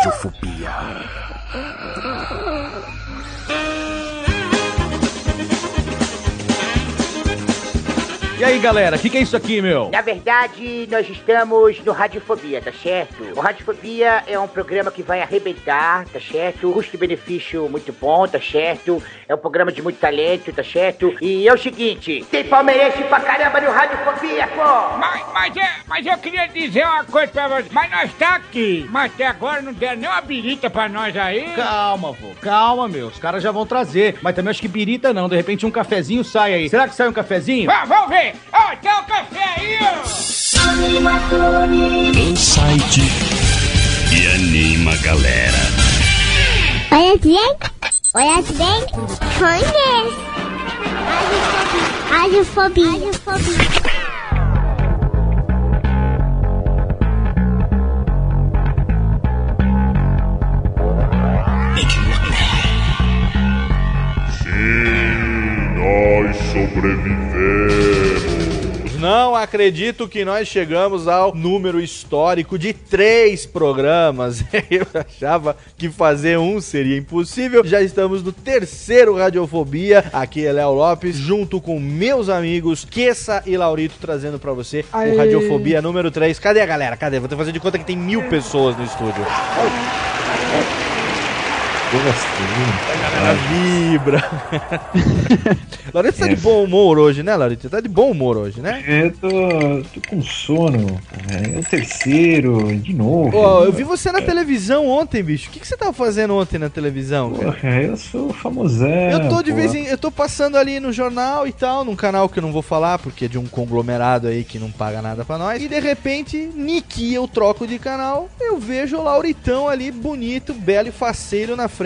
Radiofobia. E aí, galera, o que, que é isso aqui, meu? Na verdade, nós estamos no Radiofobia, tá certo? O Radiofobia é um programa que vai arrebentar, tá certo? Custo-benefício muito bom, tá certo? É um programa de muito talento, tá certo? E é o seguinte, tem palmeirense pra caramba no Radiofobia, pô! Mas, mas, é, mas eu queria dizer uma coisa pra você. Mas nós tá aqui. Mas até agora não deram nem uma birita pra nós aí. Calma, vô, calma, meu. Os caras já vão trazer. Mas também acho que birita não. De repente um cafezinho sai aí. Será que sai um cafezinho? Vamos, vamos ver. Ó, tem um café aí, ó. Insight e anima a galera. Olha bem, olha bem, conhece. Radiofobia. Radiofobia. Nós sobrevivemos. Não acredito que nós chegamos ao número histórico de três programas. Eu achava que fazer um seria impossível. Já estamos no terceiro Radiofobia. Aqui é Léo Lopes, junto com meus amigos Kessa e Laurito, trazendo pra você o Radiofobia número 3. Cadê a galera? Cadê? Vou ter que fazer de conta que tem mil pessoas no estúdio. A galera vibra. Laurito tá de bom humor hoje, né, Laurito? Tá de bom humor hoje, né? Eu tô, tô com sono. É o terceiro, de novo. Ó, eu vi você na televisão ontem, bicho. O que, que você tava fazendo ontem na televisão, cara? Porra, eu sou famosão. Eu tô de pô. vez em. Eu tô passando ali no jornal e tal, num canal que eu não vou falar, porque é de um conglomerado aí que não paga nada pra nós. E de repente, Niki, eu troco de canal, eu vejo o Lauritão ali, bonito, belo e faceiro na frente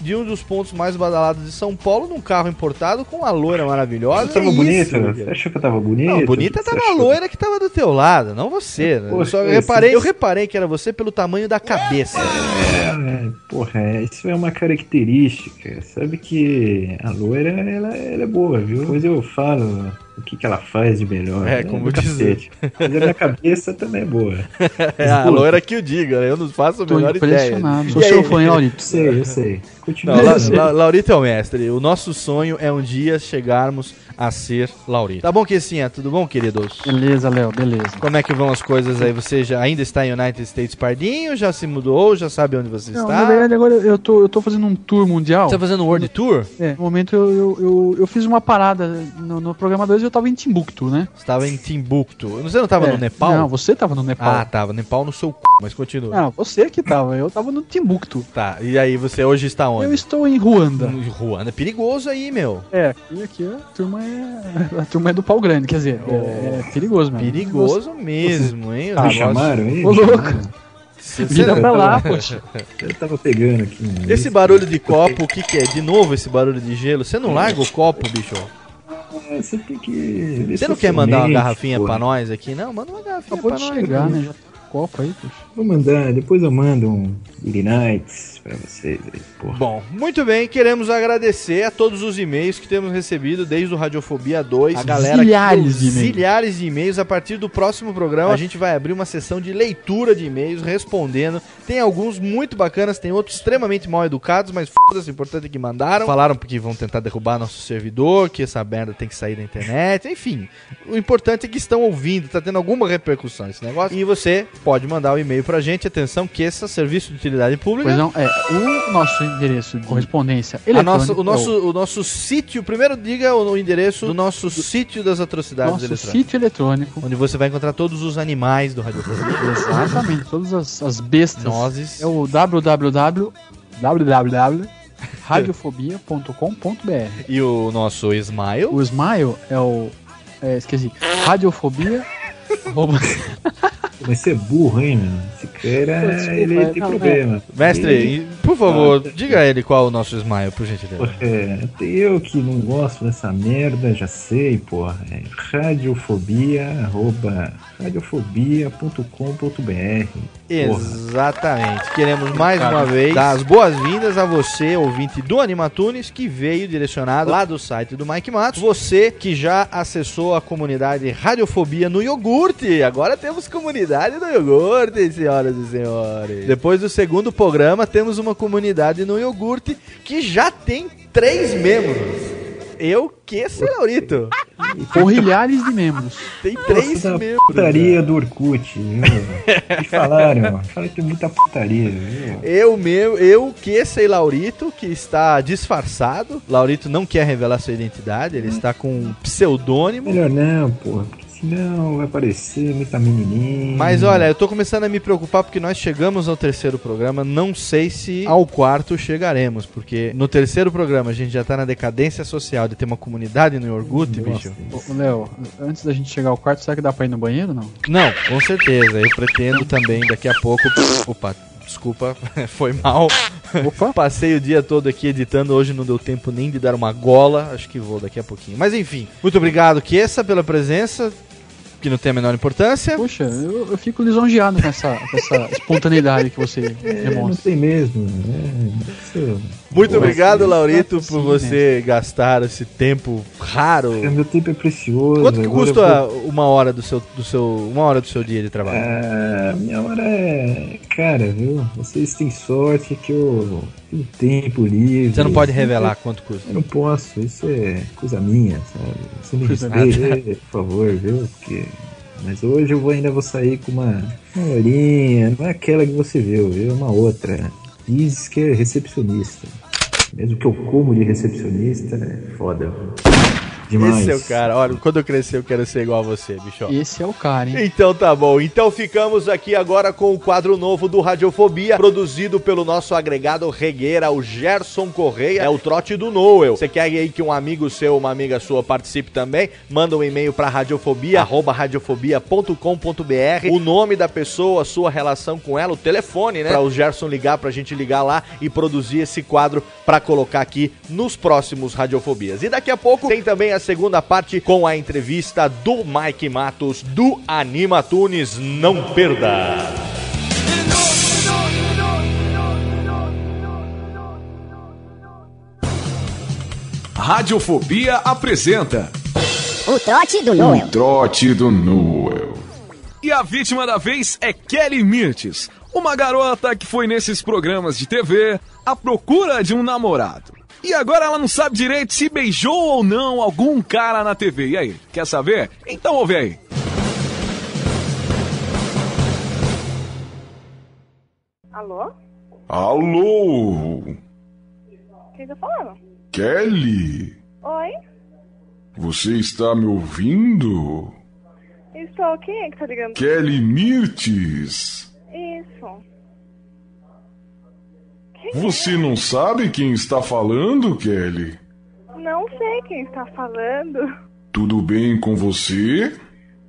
de um dos pontos mais badalados de São Paulo, num carro importado com uma loira maravilhosa. Eu tava É bonito? cara. Você achou que eu tava bonito? Não, bonita Você tava a loira que tava do teu lado, não você. né? Eu Poxa, só esse- reparei, eu reparei que era você pelo tamanho da cabeça. É, porra, é, isso é uma característica. Sabe que a loira, ela, ela é boa, viu? Depois eu falo o que, que ela faz de melhor. É, como do diz- cacete. Mas a minha cabeça também é boa. É, a loira que o diga, né? Eu não faço a Tô impressionado. ideia. Sou seu fã, Laurito? Eu sei, eu sei. Continua. Não, La, La- Laurito é o mestre. O nosso sonho é um dia chegarmos a ser Laurito. Tá bom, Kessinha? Tudo bom, queridos? Beleza, Léo, beleza. Como é que vão as coisas aí? Você já ainda está em United States Pardinho? Já se mudou? Já sabe onde você Não, está? na verdade, agora eu tô, eu tô fazendo um tour mundial. Você tá fazendo um World Tour? É, no momento eu, eu, eu, eu fiz uma parada no, no programa 2 eu tava em Timbuktu, né? Você estava em Timbuktu. Você não tava É, no Nepal? Não, você tava no Nepal. Ah, tava. Nepal no seu c... mas continua. Não, você que tava, eu tava no Timbuktu. Tá, e aí você hoje está onde? Eu estou em Ruanda. No Ruanda é perigoso aí, meu. É, e aqui a turma é. A turma é do pau grande, quer dizer, é, é perigoso mesmo. Perigoso mesmo, hein? Ah, chamaram aí? Ô, louco. Vira pra lá, poxa. Eu tava pegando aqui. um- Esse barulho de copo, o que que é? De novo esse barulho de gelo? Você não larga o copo, bicho? É, Você tem que. Você não quer mandar uma garrafinha porra. pra nós aqui? Não, manda uma garrafinha Acabou pra de nós. chegar, né? copo aí, poxa. Vou mandar, depois eu mando um Nights pra vocês aí, porra. Bom, muito bem, queremos agradecer a todos os e-mails que temos recebido desde o Radiofobia 2. A galera Zilhares que, de e-mails. zilhares de e-mails. A partir do próximo programa, a gente vai abrir uma sessão de leitura de e-mails, respondendo. Tem alguns muito bacanas, tem outros extremamente mal educados, mas foda-se, o importante é que mandaram. Falaram que vão tentar derrubar nosso servidor, que essa merda tem que sair da internet, enfim. O importante é que estão ouvindo, tá tendo alguma repercussão esse negócio. E você pode mandar o e-mail pra gente, atenção, que esse é serviço de utilidade pública. Pois não, é, o nosso endereço de correspondência eletrônica. o, nosso, o nosso sítio, primeiro diga o, o endereço do nosso sítio das atrocidades nosso eletrônicas. sítio eletrônico. Onde você vai encontrar todos os animais do Rádio Exatamente, todas as, as bestas. Nozes. É o www. www radiofobia.com.br. E o nosso Smile. O Smile é o. É, esqueci. Radiofobia. Mas você é burro, hein, meu? Esse cara, Desculpa, ele tem não, problema. Mestre, Ele- e, por favor, Ah, diga a ele qual é o nosso smile, por gentileza. É, eu que não gosto dessa merda, já sei, porra. É radiofobia, arroba, radiofobia.com.br. Porra. Exatamente. Queremos mais Cara. uma vez dar as boas-vindas a você, ouvinte do Animatunes, que veio direcionado lá do site do Mike Matos. Você que já acessou a comunidade Radiofobia no iogurte. Agora temos comunidade no iogurte, senhoras e senhores. Depois do segundo programa, temos uma comunidade no iogurte que já tem três membros. Eu que, seu Laurito? Porrilhares de membros. Tem três Nossa, membros. putaria do Orkut, viu? Me falaram, falaram que tem muita putaria, viu? Eu meu, eu que sei Laurito, que está disfarçado. Laurito não quer revelar sua identidade, ele está com um pseudônimo. Melhor não, porra, senão vai aparecer muita menininha. Mas olha, eu tô começando a me preocupar porque nós chegamos ao terceiro programa, não sei se ao quarto chegaremos, porque no terceiro programa a gente já tá na decadência social de ter uma comunidade no Iogurte, bicho. Ô, ô, Léo, antes da gente chegar ao quarto, será que dá pra ir no banheiro não? Não, com certeza. Eu pretendo também daqui a pouco. Opa, desculpa, foi mal. Opa. Passei o dia todo aqui editando, hoje não deu tempo nem de dar uma gola. Acho que vou daqui a pouquinho. Mas enfim, muito obrigado, Kessa, pela presença. Que não tem a menor importância. Poxa, eu, eu fico lisonjeado com essa, com essa espontaneidade que você É, não demonstra. tem mesmo. É, isso- Muito Pô, obrigado, assim, Laurito, por você gastar esse tempo raro. é, Meu tempo é precioso. Quanto que custa vou- uma hora do seu, do seu, uma hora do seu dia de trabalho? Ah, minha hora é. Cara, viu? Vocês têm sorte que eu tenho tempo livre. Você não pode revelar quanto custa. Eu não posso, isso é coisa minha, sabe? Você me respeita, por favor, viu? Porque... Mas hoje eu vou, ainda vou sair com uma, uma horinha, não é aquela que você viu, viu? É uma outra. Diz que é recepcionista. Mesmo que eu como de recepcionista, é foda. viu? Demais. Esse é o cara. Olha, quando eu crescer eu quero ser igual a você, bicho. Esse é o cara, hein? Então tá bom. Então ficamos aqui agora com o quadro novo do Radiofobia, produzido pelo nosso agregado regueira, o Gerson Correia. É o trote do Noel. Você quer aí que um amigo seu, uma amiga sua participe também? Manda um e-mail pra radiofobia, arroba radiofobia.com.br. O nome da pessoa, a sua relação com ela, o telefone, né? Pra o Gerson ligar, pra gente ligar lá e produzir esse quadro pra colocar aqui nos próximos Radiofobias. E daqui a pouco tem também a segunda parte com a entrevista do Mike Matos do Anima Tunes. Não perda! Radiofobia apresenta O trote do Noel. Trote do Noel. E a vítima da vez é Kelly Mirtes, uma garota que foi nesses programas de TV à procura de um namorado. E agora ela não sabe direito se beijou ou não algum cara na TV. E aí, quer saber? Então ouve aí. Alô? Alô, Quem tá falando? Kelly? Oi? Você está me ouvindo? Estou. Quem é que tá ligando? Kelly Mirtes? Isso. Você não sabe quem está falando, Kelly? Não sei quem está falando. Tudo bem com você?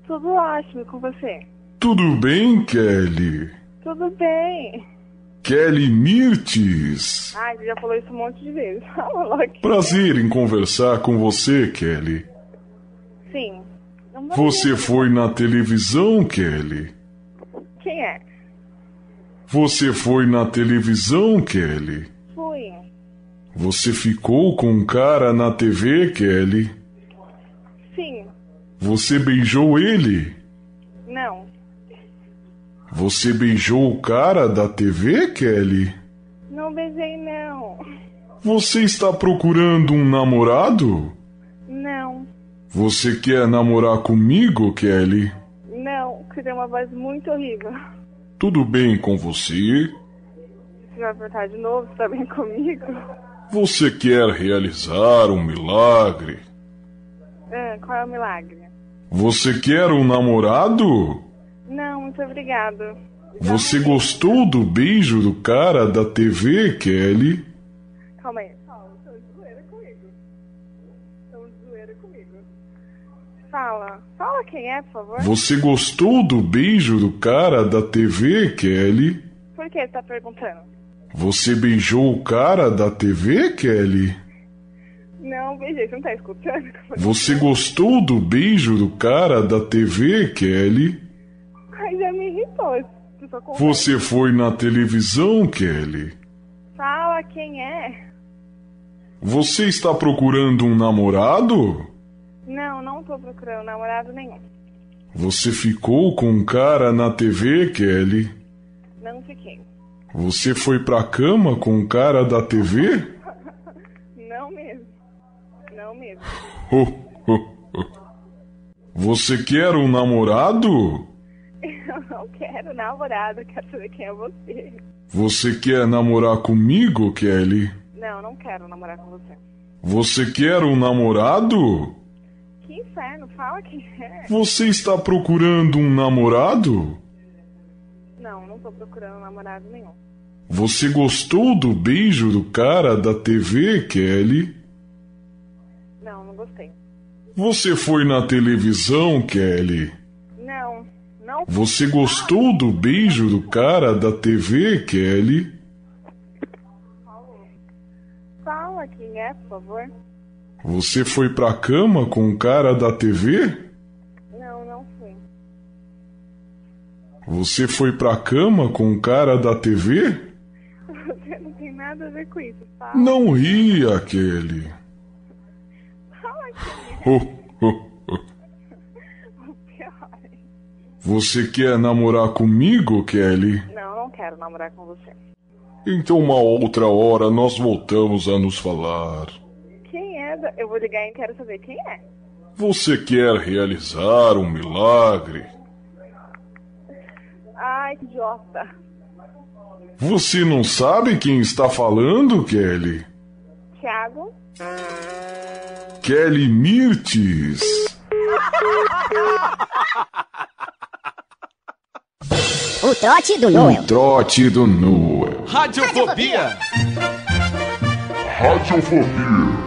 Tudo ótimo com você. Tudo bem, Kelly? Tudo bem. Kelly Mirtes? Ai, você já falou isso um monte de vezes. Prazer em conversar com você, Kelly. Sim. Você foi na televisão, Kelly? Quem é? Você foi na televisão, Kelly? Fui. Você ficou com um cara na TV, Kelly? Sim. Você beijou ele? Não. Você beijou o cara da TV, Kelly? Não beijei, não. Você está procurando um namorado? Não. Você quer namorar comigo, Kelly? Não. Você tem uma voz muito horrível. Tudo bem com você? Você vai perguntar de novo se tá bem comigo? Você quer realizar um milagre? Ah, qual é o milagre? Você quer um namorado? Não, muito obrigado. Você gostou do beijo do cara da TV, Kelly? Calma aí. Calma, estão de zoeira comigo. Estão de zoeira comigo. Fala. Fala quem é, por favor. Você gostou do beijo do cara da TV, Kelly? Por que tá perguntando? Você beijou o cara da TV, Kelly? Não, beijei, você não tá escutando? Você gostou do beijo do cara da TV, Kelly? Ai, já me irritou. Você foi na televisão, Kelly? Fala quem é. Você está procurando um namorado? Não, tô procurando namorado nenhum. Você ficou com um cara na TV, Kelly? Não fiquei. Você foi pra cama com um cara da TV? Não mesmo. Não mesmo. Você quer um namorado? Eu não quero namorado, quero saber quem é você. Você quer namorar comigo, Kelly? Não, não quero namorar com você. Você quer um namorado? Inferno, fala quem é. Você está procurando um namorado? Não, não tô procurando namorado nenhum. Você gostou do beijo do cara da TV, Kelly? Não, não gostei. Você foi na televisão, Kelly? Não, não. Você gostou do beijo do cara da TV, Kelly? Fala quem é, por favor. Você foi pra cama com o cara da TV? Não, não fui. Você foi pra cama com o cara da TV? Você não tem nada a ver com isso, fala. Não ria, Kelly. Fala quem Ho, ho, ho. é. O pior. Você quer namorar comigo, Kelly? Não, não quero namorar com você. Então, uma outra hora nós voltamos a nos falar. Quem é? da- Eu vou ligar e quero saber quem é. Você quer realizar um milagre? Ai, que idiota. Você não sabe quem está falando, Kelly? Thiago? Kelly Mirtes. O trote do Noel. O trote do Noel. Radiofobia. Radiofobia.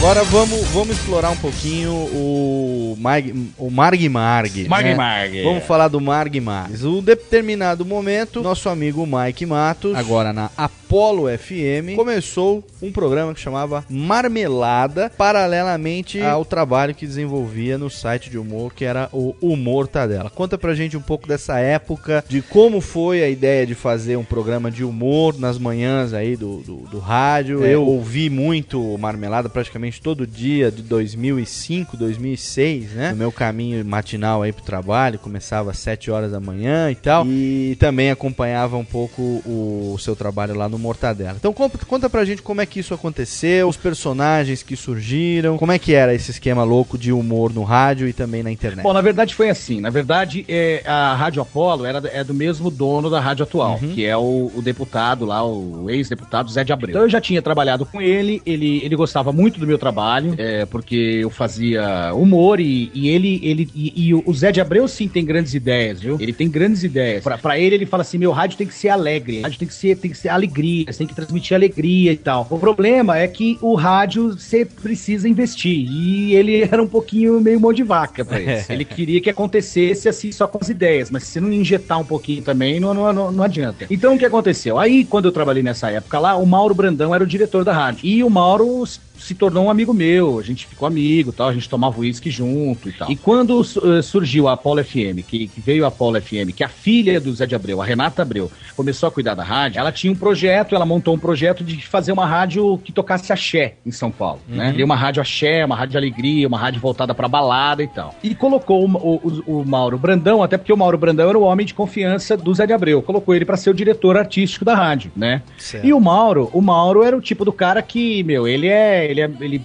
Agora vamos, vamos explorar um pouquinho o, Mag, o Marg Marg. Marg né? Marg, Vamos é. falar do Marg Marg. Um determinado momento, nosso amigo Mike Matos, agora na Apollo FM, começou um programa que chamava Marmelada, paralelamente ao trabalho que desenvolvia no site de humor, que era o Humor Tadela. Conta pra gente um pouco dessa época, de como foi a ideia de fazer um programa de humor nas manhãs aí do, do, do rádio. Eu ouvi muito Marmelada praticamente todo dia de 2005, 2006, né? No meu caminho matinal aí pro trabalho, começava às 7 horas da manhã e tal. E também acompanhava um pouco o seu trabalho lá no Mortadela. Então conta, conta pra gente como é que isso aconteceu, os personagens que surgiram, como é que era esse esquema louco de humor no rádio e também na internet. Bom, na verdade foi assim. Na verdade, é, a Rádio Apolo era, é do mesmo dono da Rádio Atual, que é o, o deputado lá, o ex-deputado Zé de Abreu. Então eu já tinha trabalhado com ele, ele, ele gostava muito do meu trabalho, é, porque eu fazia humor e, e ele, ele e, e o Zé de Abreu sim tem grandes ideias, viu? Ele tem grandes ideias. Pra, pra ele, ele fala assim: meu rádio tem que ser alegre, rádio tem que ser, tem que ser alegria, você tem que transmitir alegria e tal. O problema é que o rádio você precisa investir. E ele era um pouquinho meio mão de vaca pra isso. Ele queria que acontecesse assim só com as ideias, mas se você não injetar um pouquinho também, não, não, não, não adianta. Então o que aconteceu? Aí, quando eu trabalhei nessa época lá, o Mauro Brandão era o diretor da rádio. E o Mauro se tornou um amigo meu, a gente ficou amigo tal, a gente tomava uísque junto e tal. E quando uh, surgiu a Apollo FM, que, que veio a Apollo FM, que a filha do Zé de Abreu, a Renata Abreu, começou a cuidar da rádio, ela tinha um projeto, ela montou um projeto de fazer uma rádio que tocasse axé em São Paulo, né? Uhum. Deu uma rádio axé, uma rádio alegria, uma rádio voltada pra balada e tal. E colocou o, o, o Mauro Brandão, até porque o Mauro Brandão era o homem de confiança do Zé de Abreu, colocou ele pra ser o diretor artístico da rádio, né? Certo. E o Mauro, o Mauro era o tipo do cara que, meu, ele é, ele é, ele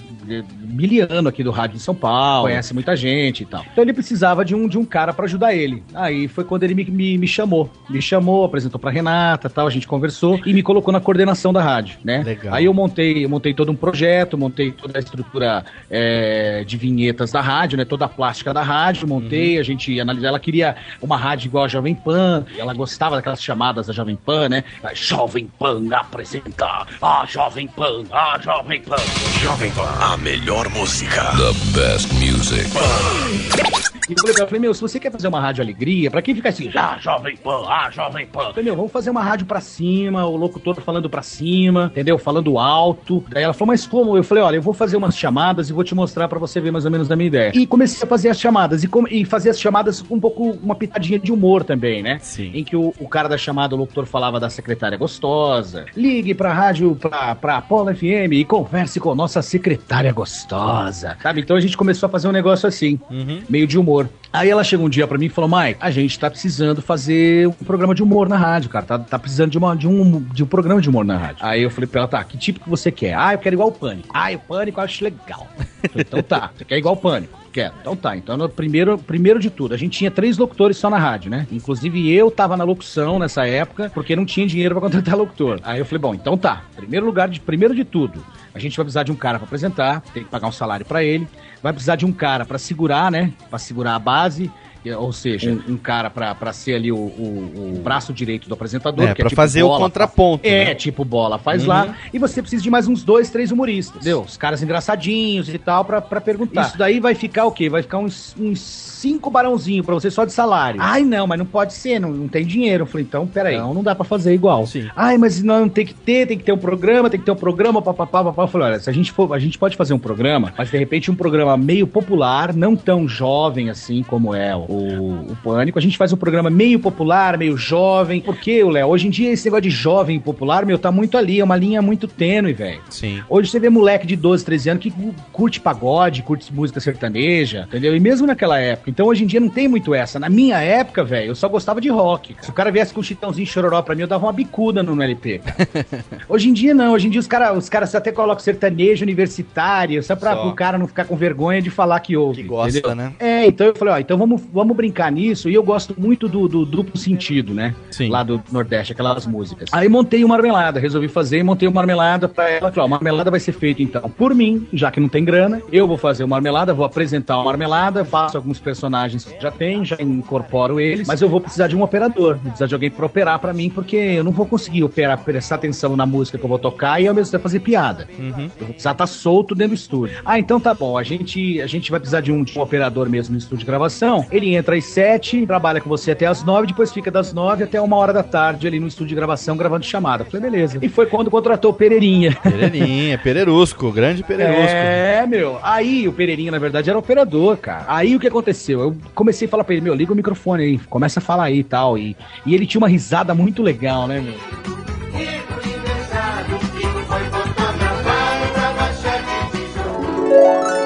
miliano aqui do rádio de São Paulo, conhece muita gente e tal. Então ele precisava de um, de um cara pra ajudar ele. Aí foi quando ele me, me, me chamou. Me chamou, apresentou pra Renata tal, a gente conversou e me colocou na coordenação da rádio, né? Legal. Aí eu montei, eu montei todo um projeto, montei toda a estrutura é, de vinhetas da rádio, né? Toda a plástica da rádio, montei, a gente analisou. Ela queria uma rádio igual a Jovem Pan, ela gostava daquelas chamadas da Jovem Pan, né? A Jovem Pan apresenta a Jovem Pan, a Jovem Pan. Jovem Pan. A melhor música. The best music. E eu falei ela, falei, meu, se você quer fazer uma rádio alegria, pra quem fica assim, ah, Jovem Pan, ah, Jovem Pan. Eu falei, meu, vamos fazer uma rádio pra cima, o locutor falando pra cima, entendeu? Falando alto. Daí ela falou, mas como? Eu falei, olha, eu vou fazer umas chamadas e vou te mostrar pra você ver mais ou menos da minha ideia. E comecei a fazer as chamadas, e, com- e fazer as chamadas com um pouco, uma pitadinha de humor também, né? Sim. Em que o, o cara da chamada, o locutor, falava da secretária gostosa. Ligue pra rádio, pra, pra Apollo FM e converse com nossa secretária gostosa. Sabe? Então a gente começou a fazer um negócio assim, meio de humor. Aí ela chegou um dia pra mim e falou: Mike, a gente tá precisando fazer um programa de humor na rádio, cara. Tá, tá precisando de, uma, de, um, de um programa de humor na rádio. Aí eu falei pra ela: tá, que tipo que você quer? Ah, eu quero igual o Pânico. Ah, o Pânico eu acho legal. Então tá, você quer igual o Pânico? Quero. Então tá, então no primeiro, primeiro de tudo, a gente tinha três locutores só na rádio, né? Inclusive eu tava na locução nessa época, porque não tinha dinheiro pra contratar locutor. Aí eu falei, bom, então tá. Primeiro lugar, de, primeiro de tudo, a gente vai precisar de um cara pra apresentar, tem que pagar um salário pra ele, vai precisar de um cara pra segurar, né? Pra segurar a base. Ou seja, um, um cara pra, pra ser ali o, o- o braço direito do apresentador. É, que pra fazer o bola, contraponto, É, né? tipo bola, faz Uhum. lá. E você precisa de mais uns dois, três humoristas. Entendeu? Os caras engraçadinhos e tal, pra, pra perguntar. Isso daí vai ficar o quê? Vai ficar uns, uns cinco barãozinho pra você só de salário. Ai, não, mas não pode ser, não, não tem dinheiro. Eu falei, então, peraí. Não, não dá pra fazer igual. Ai, mas não, tem que ter, tem que ter um programa, tem que ter um programa, papapá, papapá. Eu falei, olha, se a gente for, a gente pode fazer um programa, mas de repente um programa meio popular, não tão jovem assim como é o, o Pânico. A gente faz um programa meio popular, meio jovem. Porque, o Léo, hoje em dia esse negócio de jovem e popular, meu, tá muito ali, é uma linha muito tênue, velho. Sim. Hoje você vê moleque de 12, 13 anos que cu- curte pagode, curte música sertaneja, entendeu? E mesmo naquela época. Então hoje em dia não tem muito essa. Na minha época, velho, eu só gostava de rock. cara. Se o cara viesse com um chitãozinho chororó pra mim, eu dava uma bicuda no, no LP, cara. hoje em dia não. Hoje em dia os caras os caras até colocam sertanejo universitário, só pra Só. o cara não ficar com vergonha de falar que ouve. Que gosta, né? É, então eu falei, ó, então vamos, vamos brincar nisso. E eu gosto muito do, do duplo sentido, né? Sim. Lá do Nordeste, aquelas músicas. Aí montei uma marmelada, resolvi fazer e montei uma marmelada pra ela. Falei, ó, marmelada vai ser feita então por mim, já que não tem grana. Eu vou fazer uma marmelada, vou apresentar uma marmelada, faço alguns personagens que já tem, já incorporo eles, mas eu vou precisar de um operador, vou precisar de alguém pra operar pra mim, porque eu não vou conseguir operar, prestar atenção na música que eu vou tocar e ao mesmo tempo fazer piada. Eu vou precisar estar solto dentro do estúdio. Ah, então tá bom. A gente, a gente vai precisar de um, de um operador mesmo no estúdio de gravação. Ele entra às sete, trabalha com você até às nove, depois fica das nove até uma hora da tarde ali no estúdio de gravação gravando chamada. Falei, beleza. E foi quando contratou o Pereirinha. Pereirinha, Pererusco, grande Pererusco. É, meu. Aí o Pereirinha, na verdade, era operador, cara. Aí o que aconteceu? Eu comecei a falar pra ele, meu, liga o microfone aí, começa a falar aí e tal. E, e ele tinha uma risada muito legal, né, meu? Se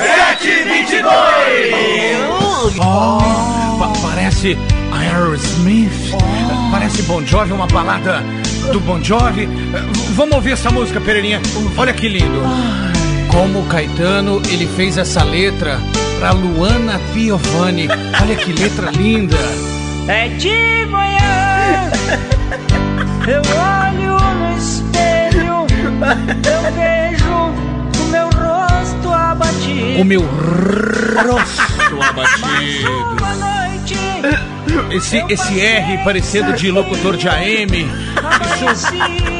722! Oh, pa- parece Aerosmith. Parece Bon Jovi, uma balada do Bon Jovi. Vamos ouvir essa música, Pereirinha. Olha que lindo. Como o Caetano, ele fez essa letra pra Luana Piovani. Olha que letra linda. É de manhã, eu olho no espelho, eu vejo abatido. O meu rosto abatido. Uma noite, Esse, esse R parecendo de locutor de AM. Isso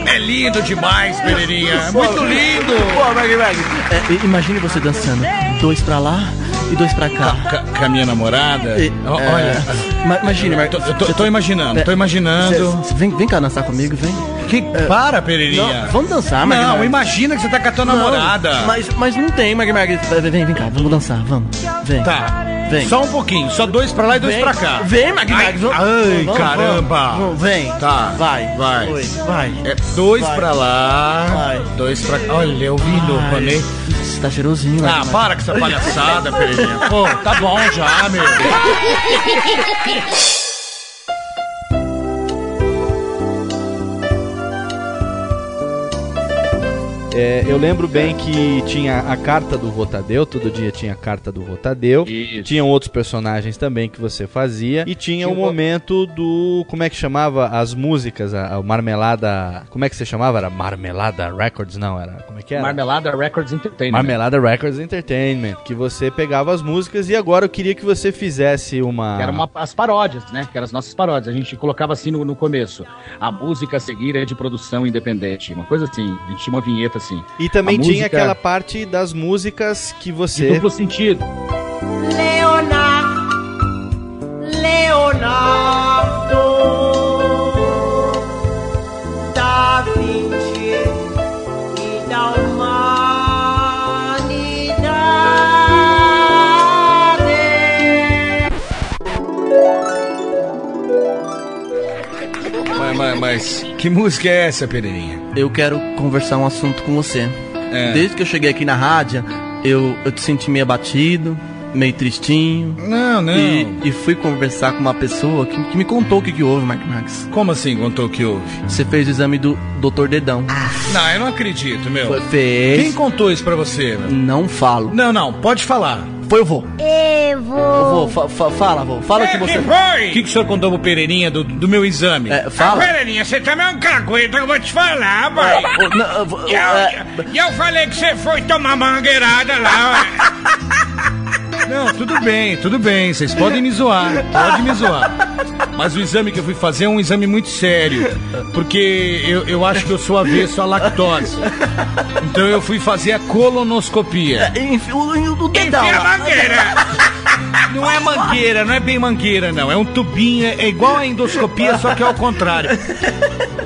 é lindo demais, Pereirinha. É muito lindo. Pô, Mag, Mag, é, imagine você dançando. Dois pra lá e dois pra cá. Com, com a minha namorada? E- é, Olha. ma- imagine, Mag. Eu tô, eu tô imaginando, tô imaginando. Cê- vem, vem cá dançar comigo, vem. Que, para, Pereirinha. Não, vamos dançar. Não, Mag. imagina que você tá com a tua Não, namorada. Mas, mas não tem, Mag, Mag. Vem, vem, cá, vamos dançar, vamos. Vem. Tá. Vem. Só um pouquinho, só dois pra lá e dois Vem. pra cá. Vem, Mag, Ai, ai, vamos, caramba. vamos, vem. Tá. Vai. Vai. Vai. É dois Vai. pra lá, Vai. dois pra cá. Olha, eu vi no Ai. panei. Você tá cheirosinho, Ah, para com essa palhaçada, Pereirinha. Pô, tá bom já, meu. É, eu lembro bem que tinha a carta do Votadeu, todo dia tinha a carta do Votadeu. Tinham outros personagens também que você fazia. E tinha o momento do. Como é que chamava as músicas? A, a Marmelada. Como é que você chamava? Era Marmelada Records? Não, era. Como é que era? Marmelada Records Entertainment. Marmelada Records Entertainment. Que você pegava as músicas e agora eu queria que você fizesse uma. Que eram uma- as paródias, né? Que eram as nossas paródias. A gente colocava assim no, no começo. A música a seguir é de produção independente. Uma coisa assim. A gente tinha uma vinheta assim. E também A tinha música aquela parte das músicas que De você. duplo sentido. Leonardo, Leonardo da Vinci e da humanidade. Mas, mas, mas que música é essa, Pereirinha? Eu quero conversar um assunto com você. É. Desde que eu cheguei aqui na rádio, eu, eu te senti meio abatido, meio tristinho. Não, não. E, e fui conversar com uma pessoa que, que me contou o que, que houve, Mark Max. Como assim contou que houve? Você fez o exame do Dr. Dedão. Não, eu não acredito, meu. Foi- fez. Quem contou isso pra você, meu? Não falo. Não, não, pode falar. Foi o vô. Eu vou. vô, fa- fa- fala, vô. Fala o que você. O que, que o senhor contou pro Pereirinha do, do meu exame? É, fala. Pereirinha, você também é um cagueta, eu vou te falar, pai. E é, eu, e eu falei que você foi tomar mangueirada lá, Não, tudo bem, tudo bem. Vocês podem me zoar, pode me zoar. Mas o exame que eu fui fazer é um exame muito sério. Porque eu, eu acho que eu sou avesso à lactose. Então eu fui fazer a colonoscopia. Enfim, o, o, o dedão. Enfia a mangueira. Não é mangueira, não é bem mangueira, não. É um tubinho, é igual a endoscopia, só que é ao contrário.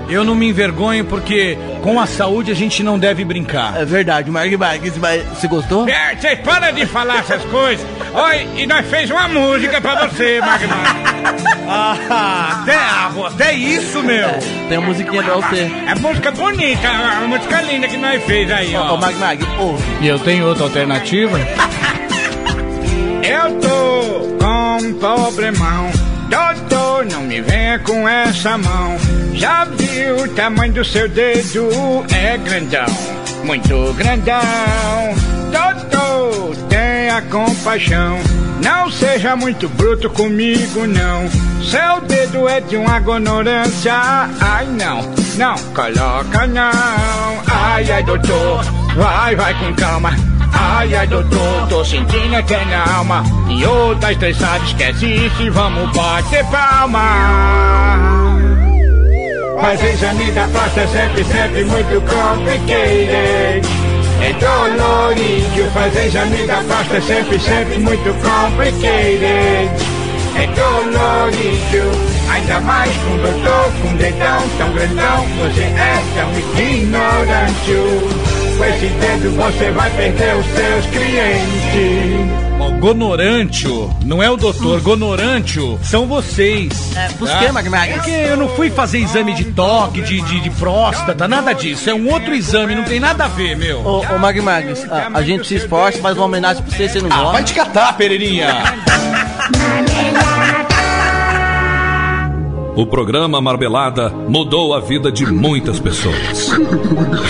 Eu não me envergonho porque com a saúde a gente não deve brincar. É verdade, Mark Max. mas Você gostou? É, Você para de falar essas coisas. Olha, e nós fez uma música pra você, Magma. Ah, até, ah, até isso, meu. Tem uma musiquinha pra você. É música bonita, uma música linda que nós fez aí, ó. Ô, Mag Mag, ouve. E eu tenho outra alternativa? Eu tô com um problemão. Doutor, não me venha com essa mão. Já o tamanho do seu dedo? É grandão, muito grandão. Doutor, tenha compaixão. Não seja muito bruto comigo, não. Seu dedo é de uma ignorância. Ai, não, não, coloca não. Ai, ai, doutor, vai, vai com calma. Ai, ai, doutor, tô sentindo até na alma. E outra estressada, esquece isso e vamos bater palma. Fazer exame da próstata é sempre, sempre muito complicated. É dolorido, fazer exame da próstata é sempre, sempre muito complicated. É dolorido, ainda mais com doutor, com dedão tão grandão. Você é tão ignorante. Com esse dedo você vai perder os seus clientes. Gonorantio não é o doutor, gonorantio são vocês. É, por quê, Mag Mag? Porque eu não fui fazer exame de toque, de, de, de próstata, nada disso. É um outro exame, não tem nada a ver, meu. Ô, ô Mag Mag, a, a gente se esforça, faz uma homenagem pra você, você não Ah, gosta. vai te catar, Pereirinha. O programa Marmelada mudou a vida de muitas pessoas.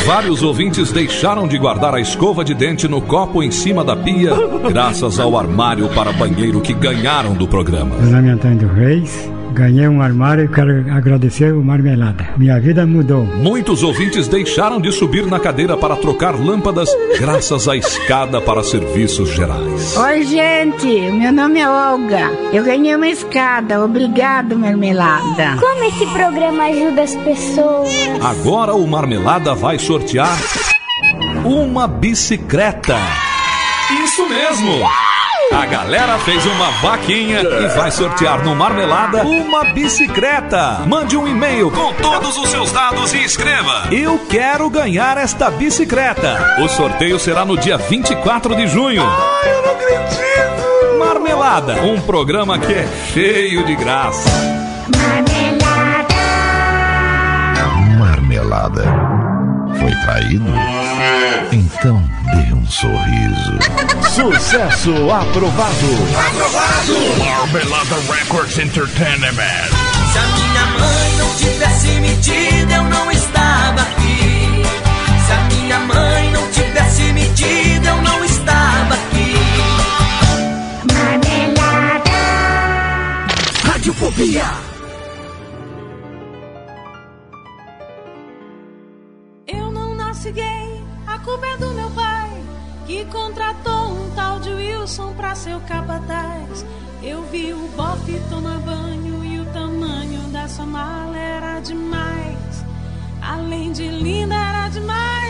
Vários ouvintes deixaram de guardar a escova de dente no copo em cima da pia, graças ao armário para banheiro que ganharam do programa. Meu nome é Antônio Reis, ganhei um armário e quero agradecer o Marmelada. Minha vida mudou. Muitos ouvintes deixaram de subir na cadeira para trocar lâmpadas, graças à escada para serviços gerais. Oi, gente. Meu nome é Olga. Eu ganhei uma escada. Obrigado, Marmelada. Como esse programa ajuda as pessoas? Agora o Marmelada vai sortear uma bicicleta. Isso mesmo! A galera fez uma vaquinha e vai sortear no Marmelada uma bicicleta. Mande um e-mail com todos os seus dados e escreva: Eu quero ganhar esta bicicleta. O sorteio será no dia 24 de junho. Ai, eu não acredito! Marmelada, um programa que é cheio de graça. Marmelada. Foi traído? Então Dê um sorriso. Sucesso aprovado. Marmelada Records Entertainment. Se a minha mãe não tivesse me tido, eu não estava aqui. Se a minha mãe não tivesse me tido, eu não estava aqui. Radiofobia. Contratou um tal de Wilson pra ser o capataz. Eu vi o bofe tomar banho e o tamanho dessa mala era demais. Além de linda, era demais.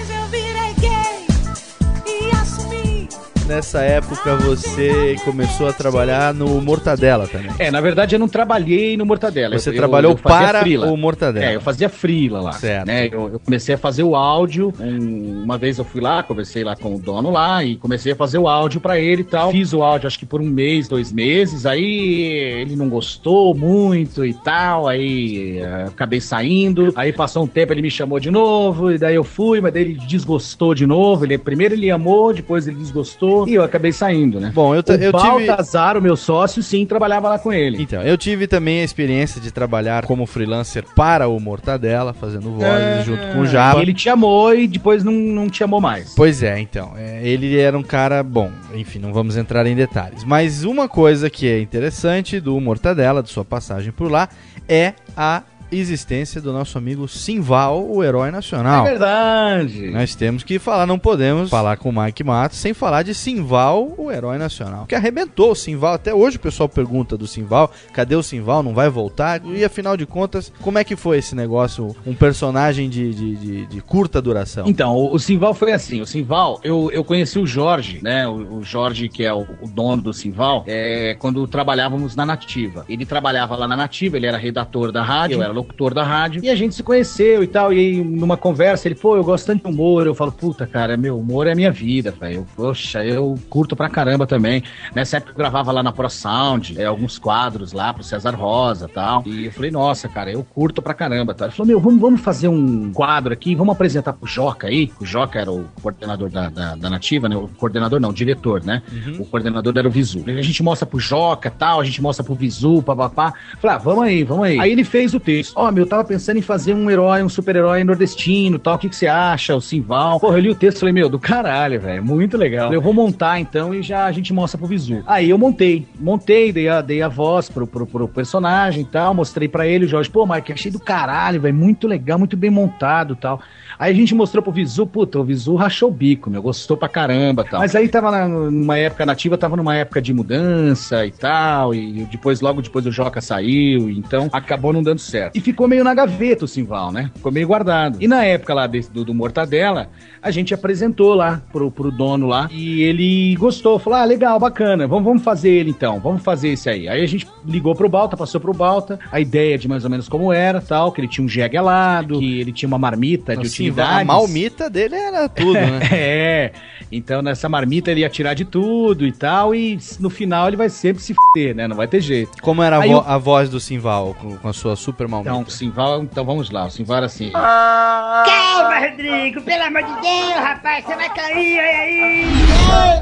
Nessa época você começou a trabalhar no Mortadela também. É, na verdade eu não trabalhei no Mortadela. Você Eu- trabalhou eu para freela. o Mortadela. É, eu fazia frila lá. Certo. Né? Eu, eu comecei a fazer o áudio. um- uma vez eu fui lá, conversei lá com o dono lá e comecei a fazer o áudio pra ele e tal. Fiz o áudio acho que por um mês, dois meses. Aí ele não gostou muito e tal. Aí eh, acabei saindo. Aí passou um tempo, ele me chamou de novo. E daí eu fui, mas daí ele desgostou de novo. Ele, primeiro ele amou, depois ele desgostou. E eu acabei saindo, né? Bom, eu, o eu tive. Baltazar, o meu sócio, sim, trabalhava lá com ele. Então, eu tive também a experiência de trabalhar como freelancer para o Mortadela, fazendo vozes É. junto com o Java. E ele te amou e depois não, não te amou mais. Pois é, então. é, ele era um cara bom. Enfim, não vamos entrar em detalhes. Mas uma coisa que é interessante do Mortadela, de sua passagem por lá, é a existência do nosso amigo Simval, o herói nacional. É verdade. Nós temos que falar, não podemos falar com o Mike Matos sem falar de Simval, o herói nacional. Que arrebentou o Simval. Até hoje o pessoal pergunta do Simval: cadê o Simval? Não vai voltar? E afinal de contas, como é que foi esse negócio? Um personagem de, de, de- de curta duração. Então, o, o Simval foi assim. O Simval, eu, eu conheci o Jorge, né? O, o Jorge, que é o, o dono do Simval, é, quando trabalhávamos na Nativa. Ele trabalhava lá na Nativa, ele era redator da rádio, eu era locutor da rádio, e a gente se conheceu e tal. E aí, numa conversa, ele, pô, eu gosto tanto de humor. Eu falo, puta, cara, meu humor é a minha vida, velho. Poxa, eu curto pra caramba também. Nessa época eu gravava lá na Pro Sound, é, alguns quadros lá pro César Rosa e tal. E eu falei, nossa, cara, eu curto pra caramba. Tá? Ele falou, meu, vamos, vamos fazer um quadro aqui, vamos apresentar pro Joca aí. O Joca era o coordenador da, da, da Nativa, né? O coordenador não, o diretor, né? O coordenador era o Visu. A gente mostra pro Joca tal, a gente mostra pro Visu, papapá. Falei, ah, vamos aí, vamos aí. Aí ele fez o texto. Ó, meu, eu tava pensando em fazer um herói, um super-herói nordestino tal. O que, que você acha? O Simval. Porra, eu li o texto e falei, meu, do caralho, velho. Muito legal. Eu vou montar então e já a gente mostra pro Visu. Aí eu montei. Montei, dei a, dei a voz pro, pro, pro personagem e tal. Mostrei pra ele, o Jorge, pô, Mike, achei do caralho, velho. Muito legal, muito bem montado tal. Aí a gente mostrou pro Visu, puta, o Visu rachou o bico, meu, gostou pra caramba tal. Mas aí tava na- numa época nativa, tava numa época de mudança e tal, e depois, logo depois o Joca saiu, então acabou não dando certo. E ficou meio na gaveta o Simval, né? Ficou meio guardado. E na época lá desse- do, do Mortadela, a gente apresentou lá pro, pro dono lá, e ele gostou, falou, ah, legal, bacana, vamos, vamos fazer ele então, vamos fazer esse aí. Aí a gente ligou pro Balta, passou pro Balta, a ideia de mais ou menos como era, tal, que ele tinha um jegue alado, que ele tinha uma marmita de O Simval, utilidades. a malmita dele era tudo, né? é. Então nessa marmita ele ia tirar de tudo e tal, e no final ele vai sempre se fuder, né? Não vai ter jeito. Como era a, vo- eu- a voz do Simval com, com a sua super malmita? Então, o Simval, então vamos lá, o Simval era assim. Calma, Rodrigo, pelo amor de Deus, rapaz, você vai cair, olha aí!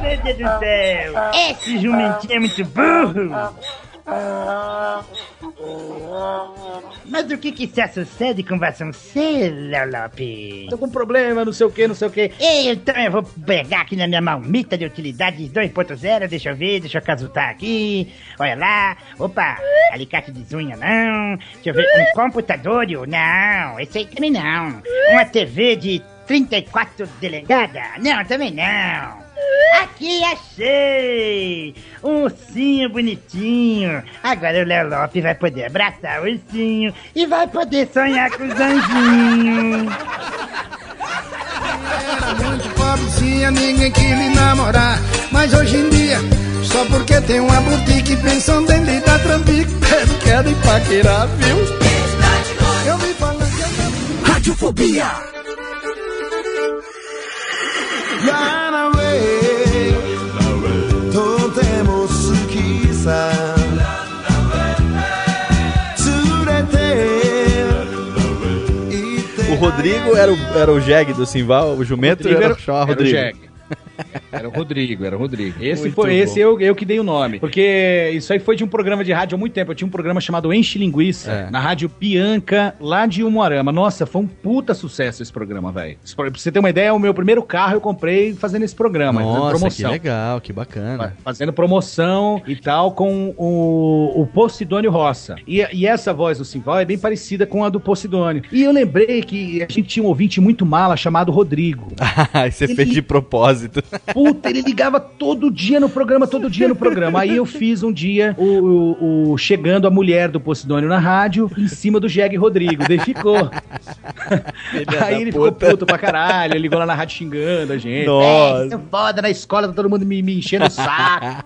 Meu Deus do céu! Esse jumentinho é muito burro! Mas o que que se sucede com Vasconcelos, Lopes? Tô com problema, não sei o que, não sei o que. Então eu vou pegar aqui na minha malmita de utilidades 2.0, deixa eu ver, deixa eu casutar aqui. Olha lá, opa, alicate de unha não. Deixa eu ver, um computador, não, esse aí também não. Uma TV de 34 delegada, não, também não. Aqui achei! Um ursinho bonitinho. Agora o Léo Lopes vai poder abraçar o ursinho e vai poder sonhar com os anjinhos. pobrezinha, ninguém quis lhe namorar. Mas hoje em dia, só porque tem uma boutique pensando em lhe dar trambique, querem paquerar, viu? Eu me falando que eu Radiofobia! O Rodrigo era o, era o jegue do Simval, o jumento Rodrigo era, era- chamava era o Rodrigo. jegue. Era o Rodrigo, era o Rodrigo. Esse Muito foi bom. esse eu, eu que dei o nome. Porque isso aí foi de um programa de rádio há muito tempo. Eu tinha um programa chamado Enche Linguiça, É. na rádio Pianca, lá de Umuarama. Nossa, foi um puta sucesso esse programa, velho. Pra você ter uma ideia, o meu primeiro carro eu comprei fazendo esse programa, fazendo Nossa, que promoção. legal, que bacana. Fazendo promoção e tal com o, o Posidônio Roça. E, e essa voz do Simval é bem parecida com a do Posidônio. E eu lembrei que a gente tinha um ouvinte muito mala chamado Rodrigo. Aí você fez de propósito. Puta, ele ligava todo dia no programa, todo dia no programa. Aí eu fiz um dia o, o- o- chegando a mulher do Posidônio na rádio em cima do Jeg Rodrigo. Daí ficou. Filha Aí ele puta. ficou puto pra caralho. Ele ligou lá na rádio xingando a gente. Nossa. É, é foda na escola, tá todo mundo me, me enchendo o saco.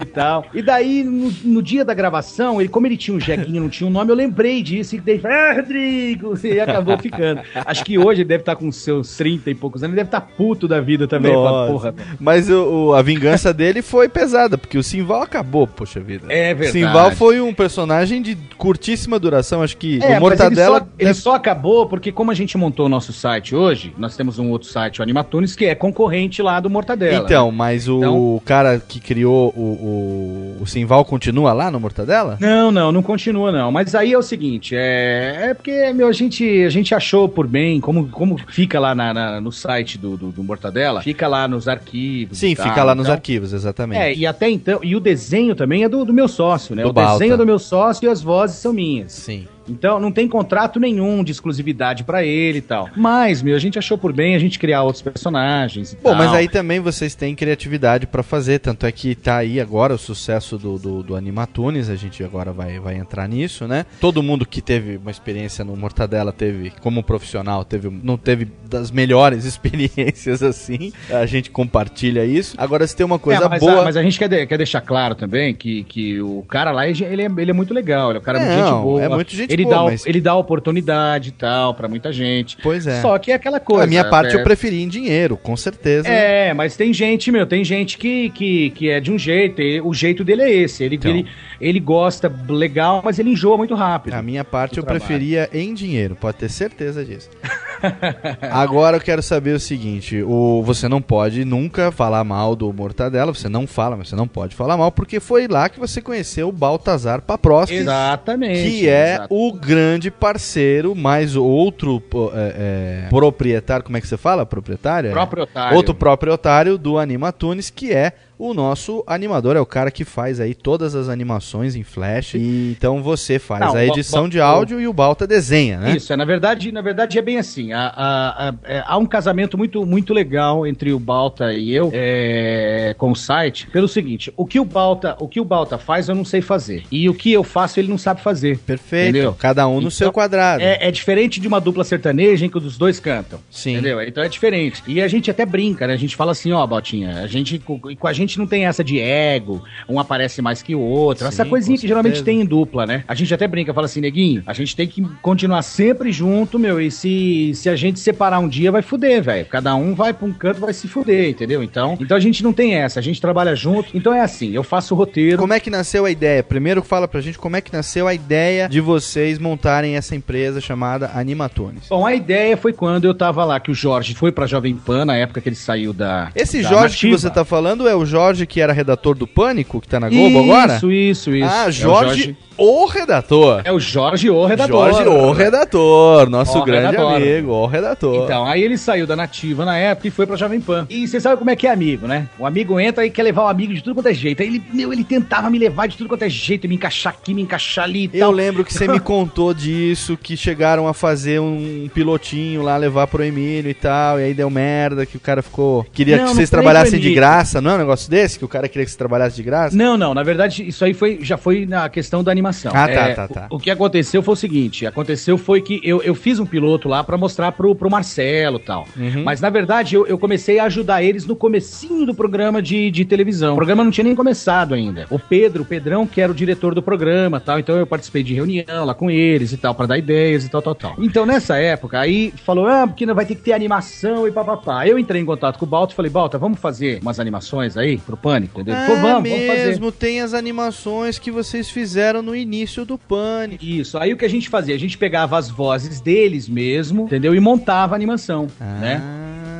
E tal. E daí, no, no dia da gravação, ele, como ele tinha um jeguinho, não tinha um nome, eu lembrei disso. E falei, ah, Rodrigo! E acabou ficando. Acho que hoje ele deve estar com seus 30 e poucos anos, ele deve estar puto da vida também. Fala. Porra, Mas o, o- a vingança dele foi pesada, porque o Simval acabou, poxa vida. É verdade. Simval foi um personagem de curtíssima duração, acho que É, o mas ele Mortadela... só, ele só acabou porque, como a gente montou o nosso site hoje, nós temos um outro site, o Animatunes, que é concorrente lá do Mortadela. Então, né? mas o Então- cara que criou o, o, o Simval continua lá no Mortadela? Não, não, não continua não. Mas aí é o seguinte, é, é porque meu, a, gente, a gente achou por bem, como, como fica lá na- na- no site do, do, do Mortadela, fica lá nos arquivos. Sim, tal, fica lá nos então- arquivos, exatamente. É, e até então, e o desenho também é do, do meu sócio, né? Do o desenho Balta. é do meu sócio e as vozes são minhas. Sim. Então não tem contrato nenhum de exclusividade pra ele e tal. Mas, meu, a gente achou por bem a gente criar outros personagens e Bom, tal. mas aí também vocês têm criatividade pra fazer, tanto é que tá aí agora o sucesso do, do, do Animatunes, a gente agora vai, vai entrar nisso, né? Todo mundo que teve uma experiência no Mortadela teve, como profissional, teve, não teve das melhores experiências assim, a gente compartilha isso. Agora, se tem uma coisa É, mas, boa... A, mas a gente quer, de- quer deixar claro também que, que o cara lá, ele, é, ele é muito legal, ele é um cara muito Não, gente boa. é muito gente ele boa, dá, mas- Ele dá oportunidade e tal pra muita gente. Pois é. Só que é aquela coisa. a minha parte é- eu preferi em dinheiro, com certeza. É, mas tem gente, meu, tem gente que, que, que é de um jeito, o jeito dele é esse. Ele, Então. ele, ele gosta legal, mas ele enjoa muito rápido. A minha parte eu trabalho. preferia em dinheiro, pode ter certeza disso. Agora eu quero saber o seguinte: o, você não pode nunca falar mal do Mortadela, você não fala, mas você não pode falar mal, porque foi lá que você conheceu o Baltazar Paproski. Exatamente. Que é exato. o grande parceiro, mais outro é, é, proprietário, como é que você fala? Proprietário? Proprietário. Outro proprietário do Animatunes, que é o nosso animador, é o cara que faz aí todas as animações em Flash. E, então você faz Não, a edição Ba- de áudio e o Balta desenha, né? Isso, é, na verdade, na verdade é bem assim. há- há- há- é, há um casamento muito, muito legal entre o Balta e eu é, com o site, pelo seguinte: o que o Balta, o que o Balta faz, eu não sei fazer. E o que eu faço, ele não sabe fazer. Perfeito. Entendeu? Cada um no seu quadrado. É, é diferente de uma dupla sertaneja em que os dois cantam. Sim. Entendeu? Então é diferente. E a gente até brinca, né? A gente fala assim, ó, Baltinha, a gente, com com a gente não tem essa de ego, um aparece mais que o outro. essa Sim, coisinha com que geralmente tem em dupla, né? A gente até brinca, fala assim, neguinho, a gente tem que continuar sempre junto, meu, e se, se a gente separar um dia, vai fuder, velho. Cada um vai pra um canto, vai se fuder, entendeu? Então, então a gente não tem essa, a gente trabalha junto. Então é assim, eu faço o roteiro. Como é que nasceu a ideia? Primeiro fala pra gente como é que nasceu a ideia de vocês montarem essa empresa chamada Animatunes. Bom, a ideia foi quando eu tava lá, que o Jorge foi pra Jovem Pan, na época que ele saiu da. Esse da Jorge que Nativa. você tá falando é o Jorge que era redator do Pânico, que tá na Globo agora? Isso, isso, isso. Ah, É o Jorge, o redator. É o Jorge, o redator. Jorge, o redator, nosso O grande redator. amigo, o redator. Então, aí ele saiu da Nativa na época e foi pra Jovem Pan. E você sabe como é que é amigo, né? O amigo entra e quer levar o amigo de tudo quanto é jeito. Aí ele, meu, ele tentava me levar de tudo quanto é jeito, me encaixar aqui, me encaixar ali e Eu tal. lembro que você me contou disso, que chegaram a fazer um pilotinho lá, levar pro Emílio e tal, e aí deu merda, que o cara ficou... Queria Não, que vocês trabalhassem de graça, não é um negócio desse? Que o cara queria que você trabalhasse de graça? Não, não, na verdade, isso aí foi, já foi na questão da animação. Ah, tá, É, tá, tá. O, o que aconteceu foi o seguinte: aconteceu foi que eu, eu fiz um piloto lá pra mostrar pro, pro Marcelo e tal. Uhum. Mas na verdade eu, eu comecei a ajudar eles no comecinho do programa de, de televisão. O programa não tinha nem começado ainda. O Pedro, o Pedrão, que era o diretor do programa tal. Então eu participei de reunião lá com eles e tal, pra dar ideias e tal, tal, tal. Então nessa época, aí falou: ah, porque não vai ter que ter animação e papapá. Eu entrei em contato com o Balto e falei: Balta, vamos fazer umas animações aí pro Pânico? Falou: Ah, vamos, vamos fazer. mesmo, tem as animações que vocês fizeram no início do Pânico. Isso, aí o que a gente fazia? A gente pegava as vozes deles mesmo, entendeu? E montava a animação, Ah, né?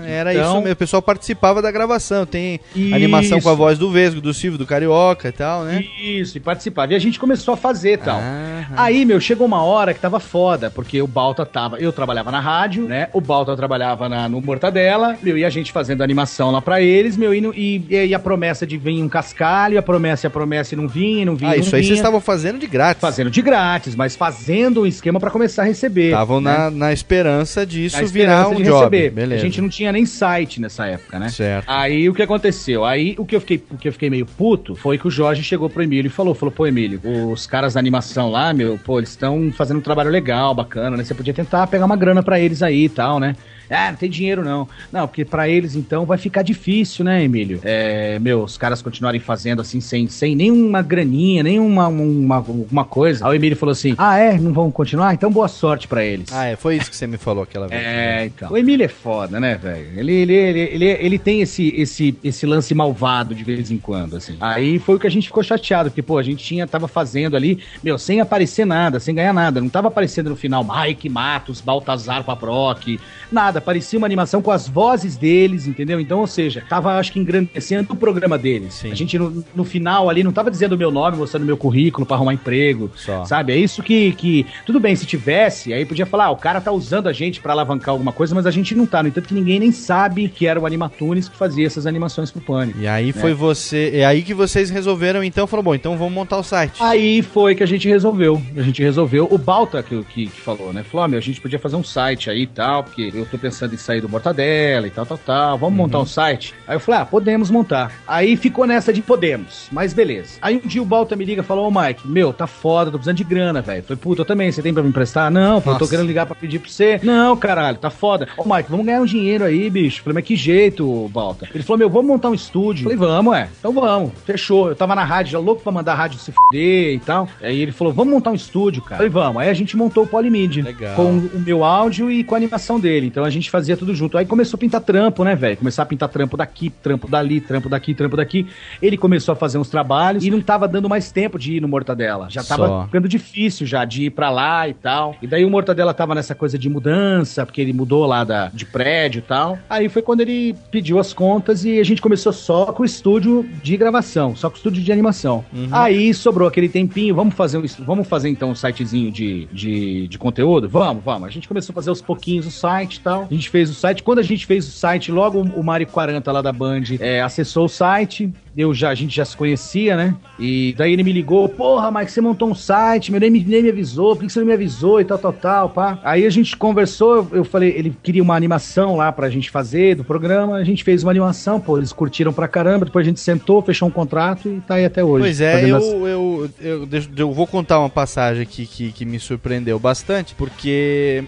Era Então- isso mesmo, o pessoal participava da gravação. Tem animação com a Isso. voz do Vesgo, do Silvio, do Carioca e tal, né? Isso, e participava. E a gente começou a fazer e tal. Ah. Aí, meu, chegou uma hora que tava foda, porque o Balta tava. Eu trabalhava na rádio, né? O Balta trabalhava na, no Mortadela, meu, e a gente fazendo animação lá pra eles, meu, e, no- e, e a promessa de vir um cascalho, a promessa e a promessa e não vinha, não vinha. Ah, isso aí vocês estavam fazendo de grátis. Fazendo de grátis, mas fazendo um esquema pra começar a receber. Estavam né? na, na esperança disso Na virar esperança um de job. receber. Beleza. A gente não tinha nem site nessa época, né? Certo. Aí o que aconteceu? Aí o que eu fiquei, o que eu fiquei meio puto foi que o Jorge chegou pro Emílio e falou, falou, pô, Emílio, os caras da animação lá, meu, pô, eles estão fazendo um trabalho legal, bacana, né? Você podia tentar pegar uma grana pra eles aí e tal, né? Ah, não tem dinheiro não. Não, porque pra eles então vai ficar difícil, né, Emílio? É, meu, os caras continuarem fazendo assim sem, sem nenhuma graninha, nenhuma uma, uma coisa. Aí o Emílio falou assim: "Ah, é, não vão continuar? Então boa sorte pra eles". Ah, é, foi isso que você me falou aquela vez. É, então. O Emílio é foda, né, velho? Ele, ele, ele, ele, ele tem esse, esse, esse lance malvado de vez em quando, assim. Aí foi o que a gente ficou chateado, porque, pô, a gente tinha, tava fazendo ali, meu, sem aparecer nada, sem ganhar nada. Não tava aparecendo no final Mike Matos, Baltazar Paproc, nada. Parecia uma animação com as vozes deles, entendeu? Então, ou seja, tava, acho que, engrandecendo o programa deles. A gente, no, no final ali, não tava dizendo o meu nome, mostrando meu currículo pra arrumar emprego, Só. sabe? É isso que, que. Tudo bem, se tivesse, aí podia falar, ah, o cara tá usando a gente pra alavancar alguma coisa, mas a gente não tá. No entanto, que ninguém nem sabe que era o Animatunes que fazia essas animações pro Pânico. E aí né? foi você. É aí que vocês resolveram, então, falou, bom, então vamos montar o site. Aí foi que a gente resolveu. A gente resolveu. O Balta que, que, que falou, né? Falou: ah, meu, a gente podia fazer um site aí e tal, porque eu tô pensando em sair do Mortadela e tal, tal, tal. Vamos montar um site? Aí eu falei: ah, podemos montar. Aí ficou nessa de podemos, mas beleza. Aí um dia o Balta me liga e falou: Ô Mike, meu, tá foda, tô precisando de grana, velho. Falei: puta, eu também, você tem pra me emprestar? Não, pô, eu tô querendo ligar pra pedir pra você. Não, caralho, tá foda. Ô Mike, vamos ganhar um dinheiro aí, bicho. Falei: mas que jeito, Balta? Ele falou: meu, vamos montar um estúdio. Falei: vamos, é. Então vamos. Fechou. Eu tava na rádio, já louco pra mandar a rádio se fuder e tal. Aí ele falou: vamos montar um estúdio, cara. Falei: vamos. Aí a gente montou o Polymid. Legal. Com o meu áudio e com a animação dele. Então a gente fazia tudo junto. Aí começou a pintar trampo, né, velho? Começar a pintar trampo daqui, trampo dali, trampo daqui, trampo daqui. Ele começou a fazer uns trabalhos e não tava dando mais tempo de ir no Mortadela. Já tava Só. ficando difícil já de ir pra lá e tal. E daí o Mortadela tava nessa coisa de mudança, porque ele mudou lá da, de prédio e tal. Aí foi quando ele pediu as contas e a gente começou só com o estúdio de gravação, só com o estúdio de animação. Aí sobrou aquele tempinho, vamos fazer, um, vamos fazer então um sitezinho de, de, de conteúdo? Vamos, vamos. A gente começou a fazer aos pouquinhos o site e tal. A gente fez o site. Quando a gente fez o site, logo o Mário 40 lá da Band é, acessou o site. Eu já, a gente já se conhecia, né? E daí ele me ligou, porra, Mike, você montou um site, meu nem me, nem me avisou, por que você não me avisou e tal, tal, tal, pá. Aí a gente conversou, eu, eu falei, ele queria uma animação lá pra gente fazer do programa, a gente fez uma animação, pô, eles curtiram pra caramba, depois a gente sentou, fechou um contrato e tá aí até hoje. Pois é, eu, as- eu, eu, deixa- eu vou contar uma passagem aqui que, que me surpreendeu bastante, porque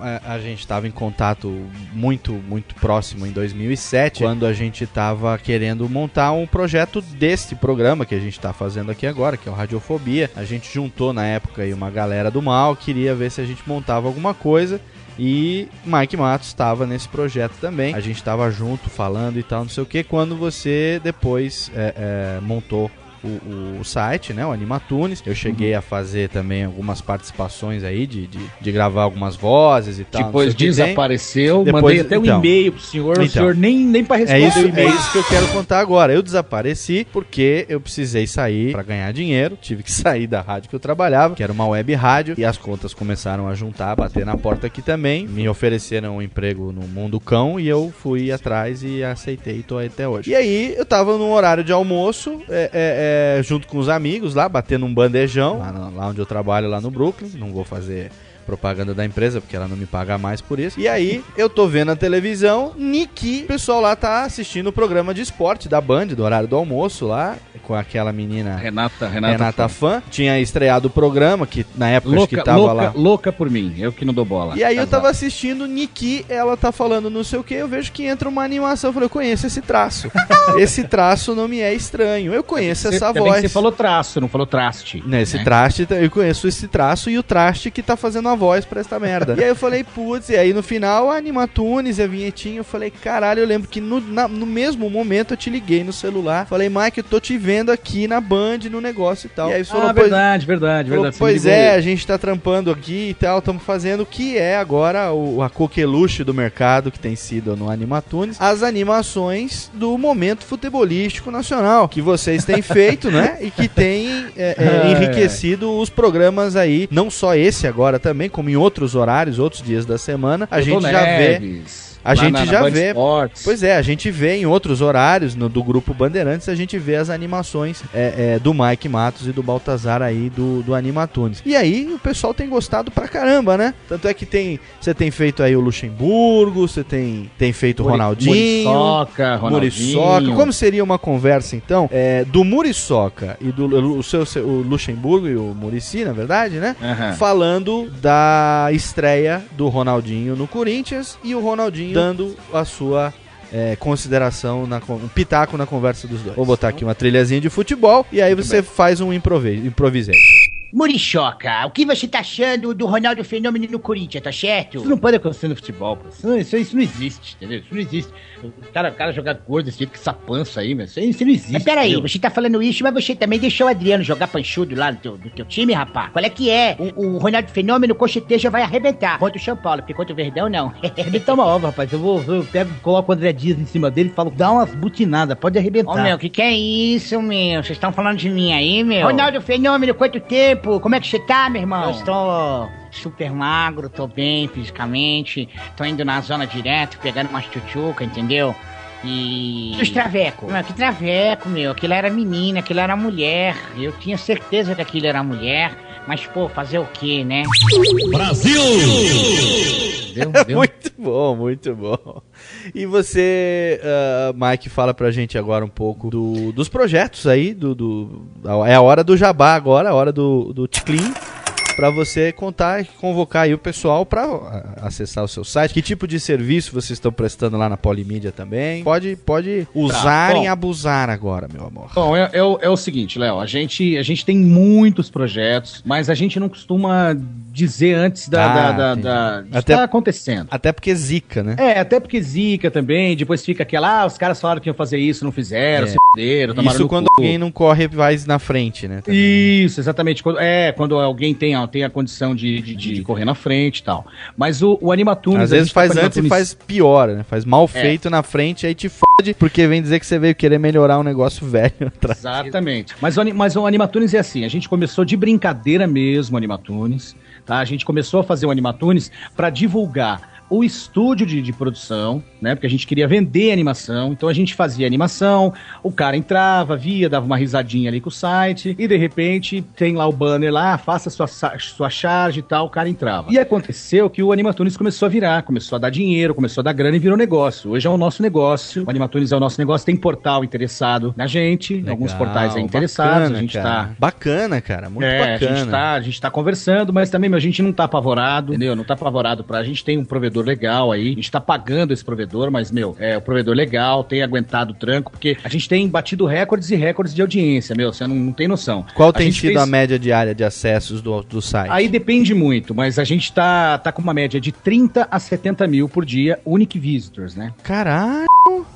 a, a gente estava em contato muito, muito próximo em 2007, quando a gente estava querendo montar um projeto deste programa que a gente está fazendo aqui agora, que é o Radiofobia. A gente juntou na época aí uma galera do mal, queria ver se a gente montava alguma coisa. E Mike Matos estava nesse projeto também. A gente estava junto falando e tal, não sei o que. Quando você depois é, é, montou o, o- o site, né? O Animatunes. Eu cheguei a fazer também algumas participações aí de, de, de gravar algumas vozes e tal. Depois o desapareceu, Depois- mandei até um então. e-mail pro senhor, o Então. senhor nem, nem pra É responder isso, o é isso que eu quero contar agora. Eu desapareci porque eu precisei sair para ganhar dinheiro. Tive que sair da rádio que eu trabalhava, que era uma web rádio, e as contas começaram a juntar, bater na porta aqui também. Me ofereceram um emprego no Mundo Cão e eu fui atrás e aceitei e tô aí até hoje. E aí eu tava num horário de almoço, é, é, é, junto com os amigos lá, batendo um bandejão, lá, lá onde eu trabalho, lá no Brooklyn. Não vou fazer propaganda da empresa, porque ela não me paga mais por isso. E aí, eu tô vendo a televisão, Niki, o pessoal lá tá assistindo o programa de esporte da Band, do horário do almoço lá, com aquela menina Renata, Renata, Renata, Fã. Tinha estreado o programa, que na época acho que Louca, tava louca, lá. louca por mim, eu que não dou bola. E aí eu Casado. tava assistindo Niki, ela tá falando não sei o que, eu vejo que entra uma animação, eu falei, eu conheço esse traço. esse traço não me é estranho. Eu conheço Você- essa voz. você falou traço, não falou traste. Né, esse né? traste, eu conheço esse traço e o traste que tá fazendo a voz pra esta merda. e aí eu falei, putz, e aí no final a Animatunes e a vinhetinha, eu falei, caralho, eu lembro que no, na- no mesmo momento eu te liguei no celular, falei, Mike, eu tô te vendo aqui na Band, no negócio e tal. E aí você Ah, falou, pois, verdade, verdade, falou, verdade. pois é, aí. a gente tá trampando aqui e tal, estamos fazendo o que é agora o, a coqueluche do mercado que tem sido no Animatunes, as animações do momento futebolístico nacional, que vocês têm feito, né? E que tem é, é, Ai, enriquecido os programas aí, não só esse agora também, como em outros horários, outros dias da semana, a Doutor gente já vê. A gente na- na já Band vê. Esportes. Pois é, a gente vê em outros horários no, do grupo Bandeirantes, a gente vê as animações é, é, do Mike Matos e do Baltazar aí do, do Animatunes. E aí o pessoal tem gostado pra caramba, né? Tanto é que tem. Você tem feito aí o Luxemburgo, você tem, tem feito o Ronaldinho. Muriçoca, Ronaldinho. Muriçoca. Como seria uma conversa, então, é, do Muriçoca e do o seu, o Luxemburgo e o Murici, na verdade, né? Aham. Falando da estreia do Ronaldinho no Corinthians e o Ronaldinho dando a sua é, consideração, na, um pitaco na conversa dos dois. Vou botar aqui uma trilhazinha de futebol e aí você faz um improvi improvisation. Muriçoca, o que você tá achando do Ronaldo Fenômeno no Corinthians, tá certo? Isso não pode acontecer no futebol, pô. Isso, não- isso, isso não existe, entendeu? Isso não existe. O cara, o cara jogar gordo desse jeito, com essa pança aí, meu. Isso, isso não existe. Mas peraí, entendeu? você tá falando isso, mas você também deixou o Adriano jogar panchudo lá no teu, do teu time, rapaz? Qual é que é? O, o Ronaldo Fenômeno com certeza vai arrebentar. Contra o São Paulo, porque contra o Verdão, não. Arrebentar uma ova, rapaz. Eu vou, eu pego, coloco o André Dias em cima dele e falo, dá umas butinadas, pode arrebentar. Ô, meu, que que é isso, meu? Vocês estão falando de mim aí, meu? Ronaldo Fenômeno, quanto tempo? Como é que você tá, meu irmão? Eu estou super magro, tô bem fisicamente, tô indo na zona direto, pegando umas tchutchuca, entendeu? E. Os traveco? Meu, que traveco, meu. Aquilo era menina, aquilo era mulher. Eu tinha certeza que aquilo era mulher. Mas, pô, fazer o quê, né? muito bom, muito bom. E você, ah, Mike, fala pra gente agora um pouco do- dos projetos aí, do, do- é a hora do jabá agora, a hora do, do Ticlin, pra você contar e convocar aí o pessoal pra ah, acessar o seu site. Que tipo de serviço vocês estão prestando lá na Polimídia também? Pode, pode usar Tá, e abusar agora, meu amor. Bom, é, é o, é o seguinte, Léo, a gente, a gente tem muitos projetos, mas a gente não costuma dizer antes da, Ah, da, da, da- Até- tá acontecendo. Até porque zica, né? É, até porque zica também, depois fica aquela, ah, os caras falaram que iam fazer isso, não fizeram, É. se Isso no quando cu. alguém não corre mais na frente, né? Isso, exatamente. Quando, é, quando alguém tem, a- tem a condição de, de, de correr na frente e tal. Mas o, o Animatunes... Às vezes tá faz antes e faz pior, né? Faz mal É. feito na frente, aí te fode, porque vem dizer que você veio querer melhorar um negócio velho atrás. Exatamente. Mas o, mas o Animatunes é assim, a gente começou de brincadeira mesmo, o Animatunes, tá? A gente começou a fazer o Animatunes para divulgar o estúdio de, de produção, né? Porque a gente queria vender animação, então a gente fazia animação, o cara entrava, via, dava uma risadinha ali com o site, e de repente tem lá o banner lá, faça sua, sua charge e tal, o cara entrava. E aconteceu que o Animatunes começou a virar, começou a dar dinheiro, começou a dar grana e virou negócio. Hoje é o nosso negócio, o Animatunes é o nosso negócio, tem portal interessado na gente, alguns portais aí interessados, bacana, a gente cara. tá Bacana, cara, muito é, bacana. A gente, tá, a gente tá conversando, mas também, meu, a gente não tá apavorado, entendeu? Não tá apavorado pra. A gente tem um provedor legal aí, a gente tá pagando esse provedor, mas, meu, é o provedor legal, tem aguentado o tranco, porque a gente tem batido recordes e recordes de audiência, meu, você não, não tem noção. Qual tem gente sido fez- a média diária de acessos do, do site? Aí depende muito, mas a gente tá, tá com uma média de 30 a 70 mil por dia, unique visitors, né? Caralho!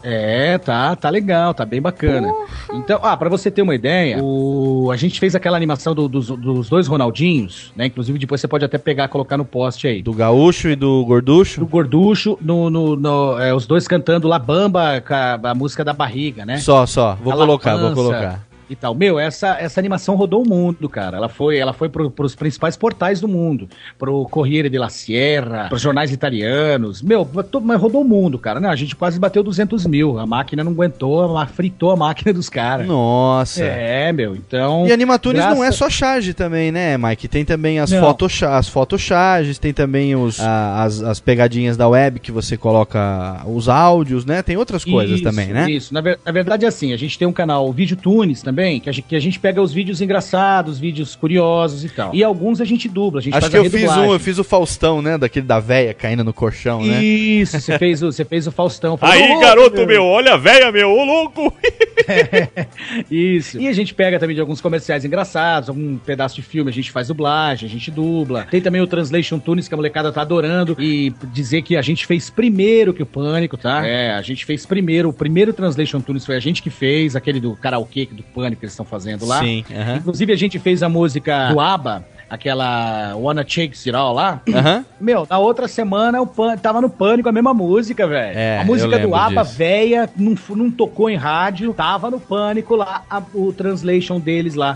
É, tá, tá legal, tá bem bacana. Então, ah, pra você ter uma ideia, o, a gente fez aquela animação do- dos, dos dois Ronaldinhos, né? Inclusive depois você pode até pegar e colocar no post aí. Do Gaúcho e do Gorducho? Do Gorducho, no, no, no- é, os dois cantando La Bamba, a, a música da barriga, né? Só, só. Vou A colocar, vou colocar. E tal. Meu, essa, essa animação rodou o mundo, cara. Ela foi, ela foi pro, pros principais portais do mundo. Pro Corriere della Sierra, pros jornais italianos. Meu, mas rodou o mundo, cara. Não, a gente quase bateu 200 mil. A máquina não aguentou, ela fritou a máquina dos caras. Nossa. É, meu, então... E Animatunes não é só charge também, né, Mike? Tem também as, foto, as photocharges, tem também os, a- as, as pegadinhas da web que você coloca os áudios, né? Tem outras coisas Isso, também, né? Isso, na, ver- na verdade é assim, a gente tem um canal Vídeo Tunes também, também, que a, gente, que a gente pega os vídeos engraçados, vídeos curiosos e tal. E alguns a gente dubla, a gente Acho que eu fiz um, eu fiz o Faustão, né? Daquele da véia caindo no colchão, né? Isso, você fez, o, você fez o Faustão. Falou, Aí, "Ô, garoto meu, olha a véia, meu, ô louco! Isso. E a gente pega também de alguns comerciais engraçados, algum pedaço de filme, a gente faz dublagem, a gente dubla. Tem também o Translation Tunes que a molecada tá adorando e dizer que a gente fez primeiro que o Pânico, tá? É, a gente fez primeiro, o primeiro Translation Tunes foi a gente que fez, aquele do karaokê do Pânico que eles estão fazendo lá. Sim, aham. Inclusive a gente fez a música do ABBA, aquela Wanna Shake It All lá. Aham. Meu, na outra semana o Pân- tava no Pânico a mesma música, velho. É, a música eu do ABBA, disso. véia, não, não tocou em rádio, tava no Pânico lá, a- o translation deles lá.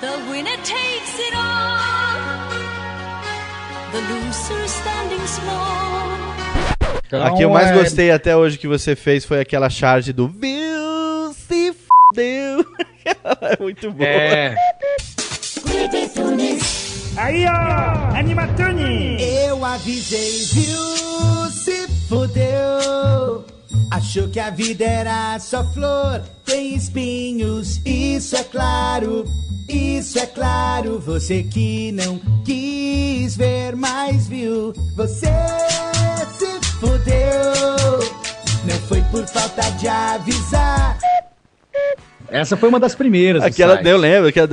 The winner takes it all. The loser standing small. Então, a que eu mais é- gostei até hoje que você fez foi aquela charge do Viu fudeu. é muito boa. É. Aí, ó, Animatone! Eu avisei, viu? Se fudeu. Achou que a vida era só flor, tem espinhos, isso é claro. Isso é claro, você que não quis ver, mas viu. Você se fudeu. Não foi por falta de avisar. Essa foi uma das primeiras. Aquela, eu lembro, que a-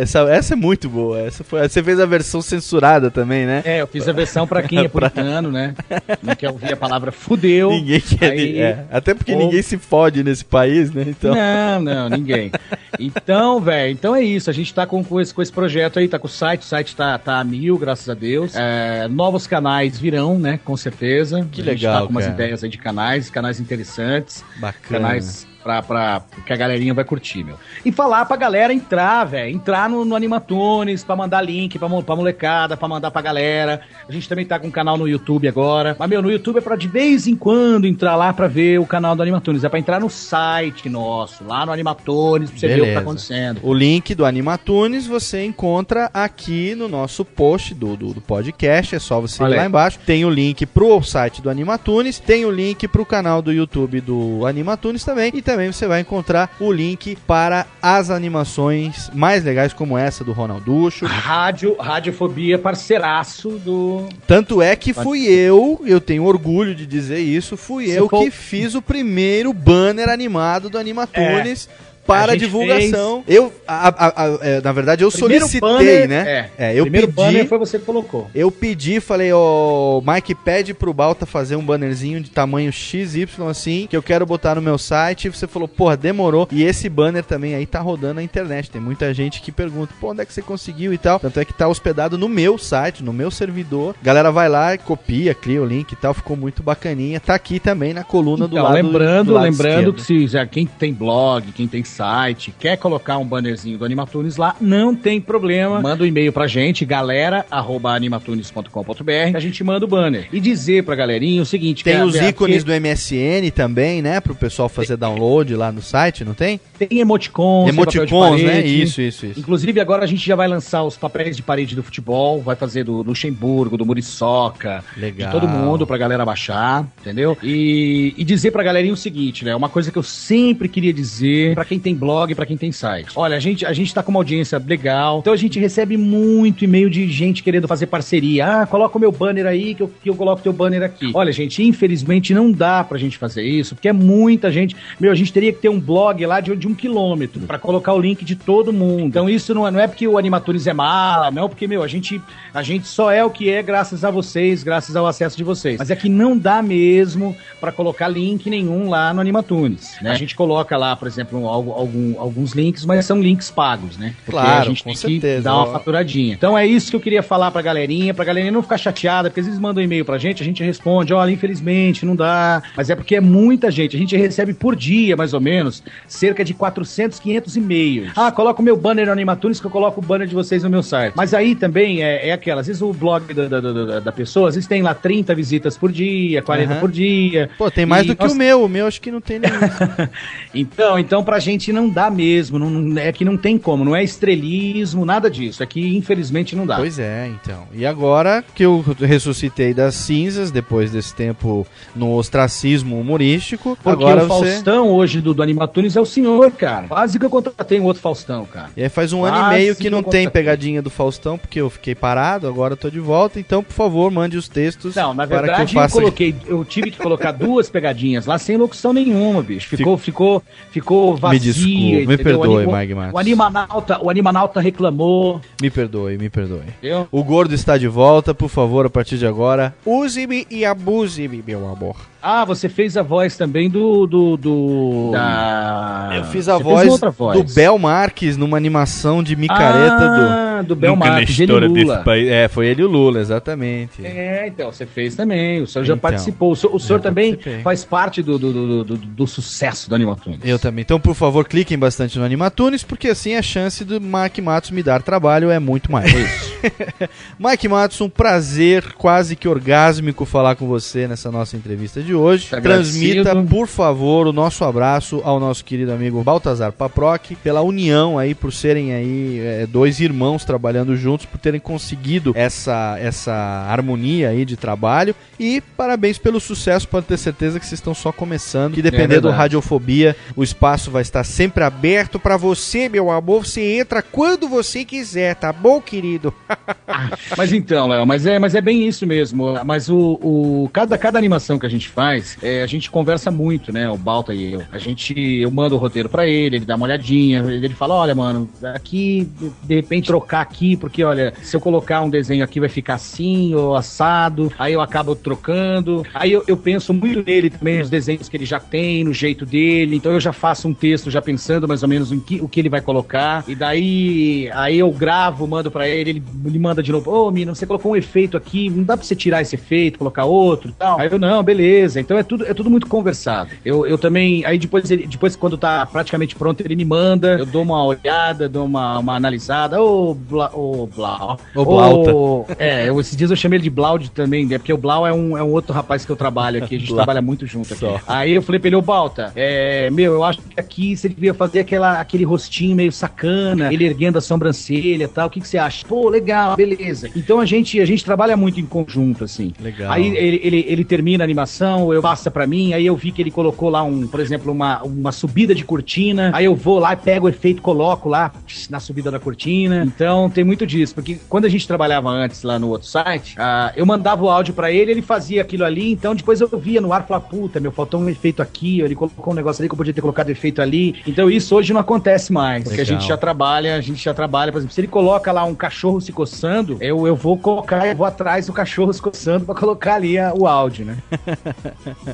essa, essa é muito boa. Essa foi, você fez a versão censurada também, né? É, eu fiz a versão pra quem é puritano, né? Não quer ouvir a palavra fudeu. Ninguém quer. Aí- é, até porque ou- ninguém se fode nesse país, né? Então. Não, não, ninguém. Então, velho, então é isso. A gente tá com, com, esse, com esse projeto aí, tá com o site, o site tá, tá a mil, graças a Deus. É, novos canais virão, né? Com certeza. Que a gente legal, tá com umas cara. ideias aí de canais, canais interessantes. Bacana. Canais pra, pra, que a galerinha vai curtir, meu. E falar pra galera entrar, velho. Entrar no, no Animatunes, pra mandar link pra, pra molecada, pra mandar pra galera. A gente também tá com um canal no YouTube agora. Mas, meu, no YouTube é pra de vez em quando entrar lá pra ver o canal do Animatunes. É pra entrar no site nosso, lá no Animatunes, pra você ver o que tá Beleza. acontecendo. O link do Animatunes você encontra aqui no nosso post do, do, do podcast. É só você ir lá embaixo. Tem o link pro site do Animatunes, tem o link pro canal do YouTube do Animatunes também. E também você vai encontrar o link para as animações mais legais, como essa do Ronalducho. Rádio, Radiofobia, parceiraço do. Tanto é que fui eu, eu tenho orgulho de dizer isso, fui eu foi- que fiz o primeiro banner animado do Animatunes. A Para gente divulgação. Eu, a- a- a- é, na verdade, eu Primeiro solicitei, banner, né? É, eu primeiro pedi. banner foi você que colocou. Eu pedi, falei, ó, Mike, pede pro Balta fazer um bannerzinho de tamanho XY assim, que eu quero botar no meu site. E você falou, porra, demorou. E esse banner também aí tá rodando na internet. Tem muita gente que pergunta, pô, onde é que você conseguiu e tal. Tanto é que tá hospedado no meu site, no meu servidor. Galera vai lá, copia, cria o link e tal. Ficou muito bacaninha. Tá aqui também na coluna do Então, lado lembrando, do lado lembrando esquerdo. que se já quem tem blog, quem tem site, quer colocar um bannerzinho do Animatunes lá, não tem problema. Manda um e-mail pra gente, galera@animatunes.com.br, a gente manda o banner. E dizer pra galerinha o seguinte, Tem os ícones que do MSN também, né? Pro pessoal fazer download lá no site, não tem? tem emoticons, tem Emoticons, né? Isso, isso, isso. Inclusive, agora a gente já vai lançar os papéis de parede do futebol, vai fazer do Luxemburgo, do Muriçoca, Legal. de todo mundo pra galera baixar, entendeu? E, e dizer pra galerinha o seguinte, né? Uma coisa que eu sempre queria dizer pra quem tem blog, pra quem tem site. Olha, a gente, a gente tá com uma audiência legal, então a gente recebe muito e-mail de gente querendo fazer parceria. Ah, coloca o meu banner aí que eu, que eu coloco teu banner aqui. Olha, gente, infelizmente não dá pra gente fazer isso, porque é muita gente. Meu, a gente teria que ter um blog lá de, de um quilômetro pra colocar o link de todo mundo. Então isso não é, não é porque o Animatunes é mala, não, porque, meu, a gente, a gente só é o que é graças a vocês, graças ao acesso de vocês. Mas é que não dá mesmo pra colocar link nenhum lá no Animatunes. né? A gente coloca lá, por exemplo, algo- algum- alguns links, mas são links pagos, né? Porque Claro, a gente com tem certeza. que dar uma faturadinha. Então é isso que eu queria falar pra galerinha, pra galerinha não ficar chateada, porque às vezes mandam um e-mail pra gente, a gente responde, olha, infelizmente não dá, mas é porque é muita gente, a gente recebe por dia, mais ou menos, cerca de 400, 500 e-mails. Ah, coloca o meu banner no Animatunes que eu coloco o banner de vocês no meu site. Mas aí também é, é aquela, às vezes o blog da, da, da, da pessoa, às vezes tem lá 30 visitas por dia, 40 Aham. por dia. Pô, tem mais do que nós- o meu. O meu acho que não tem nenhum. então, então pra gente não dá mesmo, não, é que não tem como, não é estrelismo, nada disso, é que infelizmente não dá. Pois é, então. E agora que eu ressuscitei das cinzas, depois desse tempo no ostracismo humorístico, Por agora o você. Faustão hoje do, do Animatunes é o senhor, cara. Quase que eu contratei um outro Faustão, cara. E aí faz um ano e Quase meio que não eu tem pegadinha do Faustão, porque eu fiquei parado, agora eu tô de volta. Então, por favor, mande os textos. Não, na para verdade que eu eu, faça. coloquei, eu tive que colocar duas pegadinhas lá sem locução nenhuma, bicho. Ficou, ficou, ficou vazio. Desculpe, me entendeu? perdoe, o, Matos. o animanauta, o animanauta reclamou. Me perdoe, me perdoe. Entendeu? O gordo está de volta, por favor, a partir de agora, use-me e abuse-me, meu amor. Ah, você fez a voz também do do, do da Eu fiz a Você voz, fez outra voz. do Bel Marques numa animação de micareta Ah, do Bel Nunca na Marques, ele e história Lula. desse país. É, foi ele e o Lula, exatamente. É, então, você fez também. O senhor já Então, participou. O senhor, o senhor já também participei. faz parte do, do, do, do, do sucesso do Animatunes. Eu também. Então, por favor, cliquem bastante no Animatunes, porque assim a chance do Mike Matos me dar trabalho é muito mais. Mike Matos, um prazer quase que orgásmico falar com você nessa nossa entrevista de hoje. Tá Transmita, agradecido. por favor, o nosso abraço ao nosso querido amigo Baltazar Paproc, pela união aí, por serem aí é, dois irmãos trabalhando juntos, por terem conseguido essa, essa harmonia aí de trabalho. E parabéns pelo sucesso, pode ter certeza que vocês estão só começando. E depender do verdade. Radiofobia, o espaço vai estar sempre aberto pra você, meu amor. Você entra quando você quiser, tá bom, querido? Mas então, Léo, mas é, mas é bem isso mesmo. Mas o, o cada, cada animação que a gente faz, é, a gente conversa muito, né? O Balta e eu. A gente, eu mando o roteiro pra ele, ele dá uma olhadinha, ele fala: olha, mano, aqui, de- repente trocar aqui, porque olha, se eu colocar um desenho aqui vai ficar assim ou assado, aí eu acabo trocando. Aí eu, eu penso muito nele também, nos desenhos que ele já tem, no jeito dele. Então eu já faço um texto já pensando mais ou menos em que, o que ele vai colocar. E daí aí eu gravo, mando pra ele, ele me manda de novo, ô, Mina, você colocou um efeito aqui, não dá pra você tirar esse efeito, colocar outro e tal. Aí eu, não, beleza. Então é tudo, é tudo muito conversado. Eu, eu também, aí depois, ele, depois quando tá praticamente pronto, ele me manda, eu dou uma olhada, dou uma, uma analisada, ô, Bla, ô, Blau. Ô, Blauta. Ô, é, eu, esses dias eu chamei ele de Blaud também, né, porque o Blau é um, é um outro rapaz que eu trabalho aqui, a gente trabalha muito junto aqui. Aí eu falei pra ele, ô Balta, é, meu, eu acho que aqui você devia fazer aquela, aquele rostinho meio sacana, ele erguendo a sobrancelha e tal, o que, que você acha? Pô, legal, beleza. Então a gente, a gente trabalha muito em conjunto, assim. Legal. Aí ele, ele, ele termina a animação, eu passa pra mim, aí eu vi que ele colocou lá um, por exemplo, uma, uma subida de cortina, aí eu vou lá e pego o efeito, coloco lá na subida da cortina. Então tem muito disso, porque quando a gente trabalhava antes lá no outro site, ah, eu mandava o áudio pra ele, ele fazia aquilo ali, então depois eu via no ar e falava, puta, meu, faltou um efeito aqui, ele colocou um negócio ali que eu podia ter colocado efeito ali. Então isso hoje não acontece mais, porque a Legal. gente já trabalha, a gente já trabalha, por exemplo, se ele coloca lá um cachorro se coçando, eu, eu vou colocar, eu vou atrás do cachorro se coçando pra colocar ali a- o áudio, né?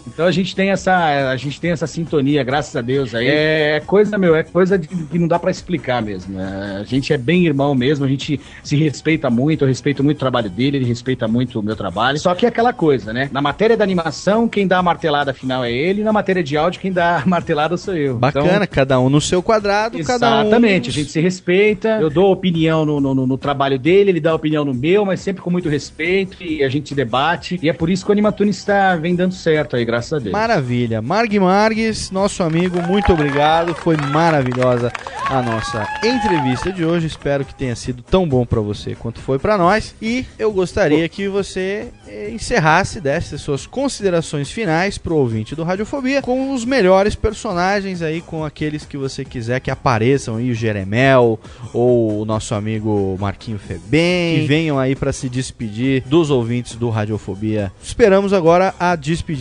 Então a gente tem essa, a gente tem essa sintonia, graças a Deus aí. É coisa, meu, é coisa de- que não dá pra explicar mesmo. né? A gente é bem irmão mesmo, a gente se respeita muito, eu respeito muito o trabalho dele, ele respeita muito o meu trabalho. Só que é aquela coisa, né? Na matéria da animação, quem dá a martelada final é ele, e na matéria de áudio, quem dá a martelada sou eu. Bacana, Então, cada um no seu quadrado, cada um. Exatamente, a gente se respeita. Eu dou opinião no, no, no- trabalho dele, ele dá opinião no meu, mas sempre com muito respeito e a gente debate. E é por isso que o Animatunes está vem dando certo aí, graças a Deus. Maravilha. Marg Marques, nosso amigo, muito obrigado. Foi maravilhosa a nossa entrevista de hoje. Espero que tenha sido tão bom pra você quanto foi pra nós. E eu gostaria que você eh, encerrasse, desse suas considerações finais pro ouvinte do Radiofobia com os melhores personagens aí, com aqueles que você quiser que apareçam aí, o Jeremel ou o nosso amigo Marquinho Febem, que venham aí pra se despedir dos ouvintes do Radiofobia. Esperamos agora a despedida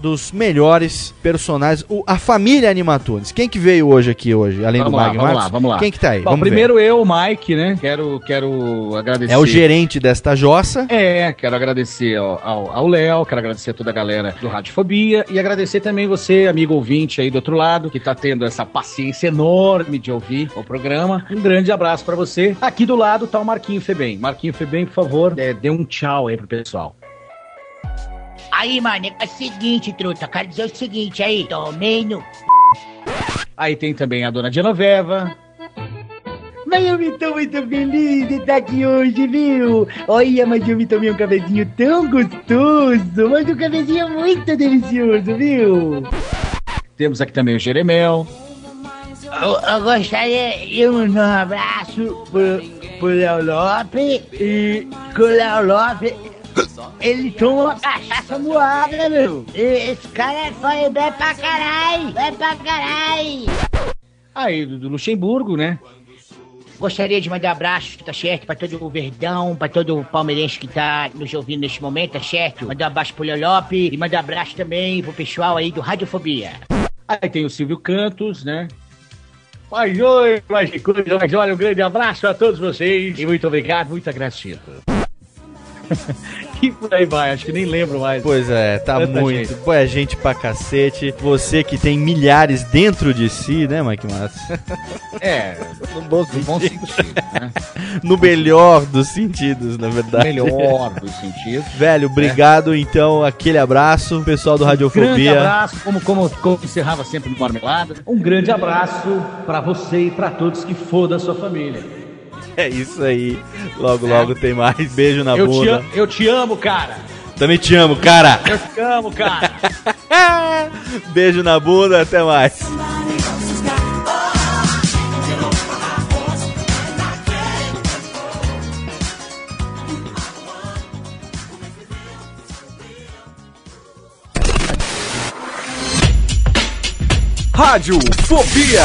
dos melhores personagens, o- a família Animatunes. Quem que veio hoje aqui hoje, além Vamos do lá, Mag vamos lá, vamos lá. Quem que tá aí? Bom, Vamos ver. primeiro eu, o Mike, né? Quero, quero agradecer. É o gerente desta jossa. É, quero agradecer ao- Léo, quero agradecer a toda a galera do Radiofobia e agradecer também você, amigo ouvinte aí do outro lado, que tá tendo essa paciência enorme de ouvir o programa. Um grande abraço pra você. Aqui do lado tá o Marquinho Febem. Marquinho Febem, por favor, é, dê um tchau aí pro pessoal. Aí, mano, é o seguinte, truta. Quero dizer o seguinte aí. Tomei no. Aí tem também a dona Genoveva. Mas eu me tô muito feliz de estar aqui hoje, viu? Olha, mas eu me tomei um cafezinho tão gostoso, mas um cafezinho muito delicioso, viu? Temos aqui também o Jeremel. Eu, eu gostaria de mandar um abraço pro, pro Léo Lopes e com o Léo Lopes. Ele toma uma cachaça moada, meu. Esse cara é fã, bem pra caralho. Bem pra caralho. Aí, do, Luxemburgo, né? Gostaria de mandar um abraço, tá certo? Pra todo o Verdão, pra todo o palmeirense que tá nos ouvindo neste momento, tá certo? Mandar um abraço pro Lolope e mandar um abraço também pro pessoal aí do Radiofobia. Aí tem o Silvio Cantos, né? Mas oi, que coisa, mas olha, um grande abraço a todos vocês e muito obrigado, muito agradecido. e por aí vai, acho que nem lembro mais. Pois é, tá Tanta muito. gente. Pô, é gente pra cacete. Você que tem milhares dentro de si, né, Mike Massa? É, no bom bom sentido. né? No melhor dos sentidos, na verdade. Melhor dos sentidos. Velho, obrigado. Então, aquele abraço, pessoal do Grande Radiofobia. abraço, como, como, como encerrava sempre no Marmelada. Um grande abraço pra você e pra todos que for da sua família. É isso aí. Logo, logo tem mais. Beijo na Eu te, bunda. am- eu te amo, cara. Também te amo, cara. Eu te amo, cara. Beijo na bunda, até mais. Rádio Fobia.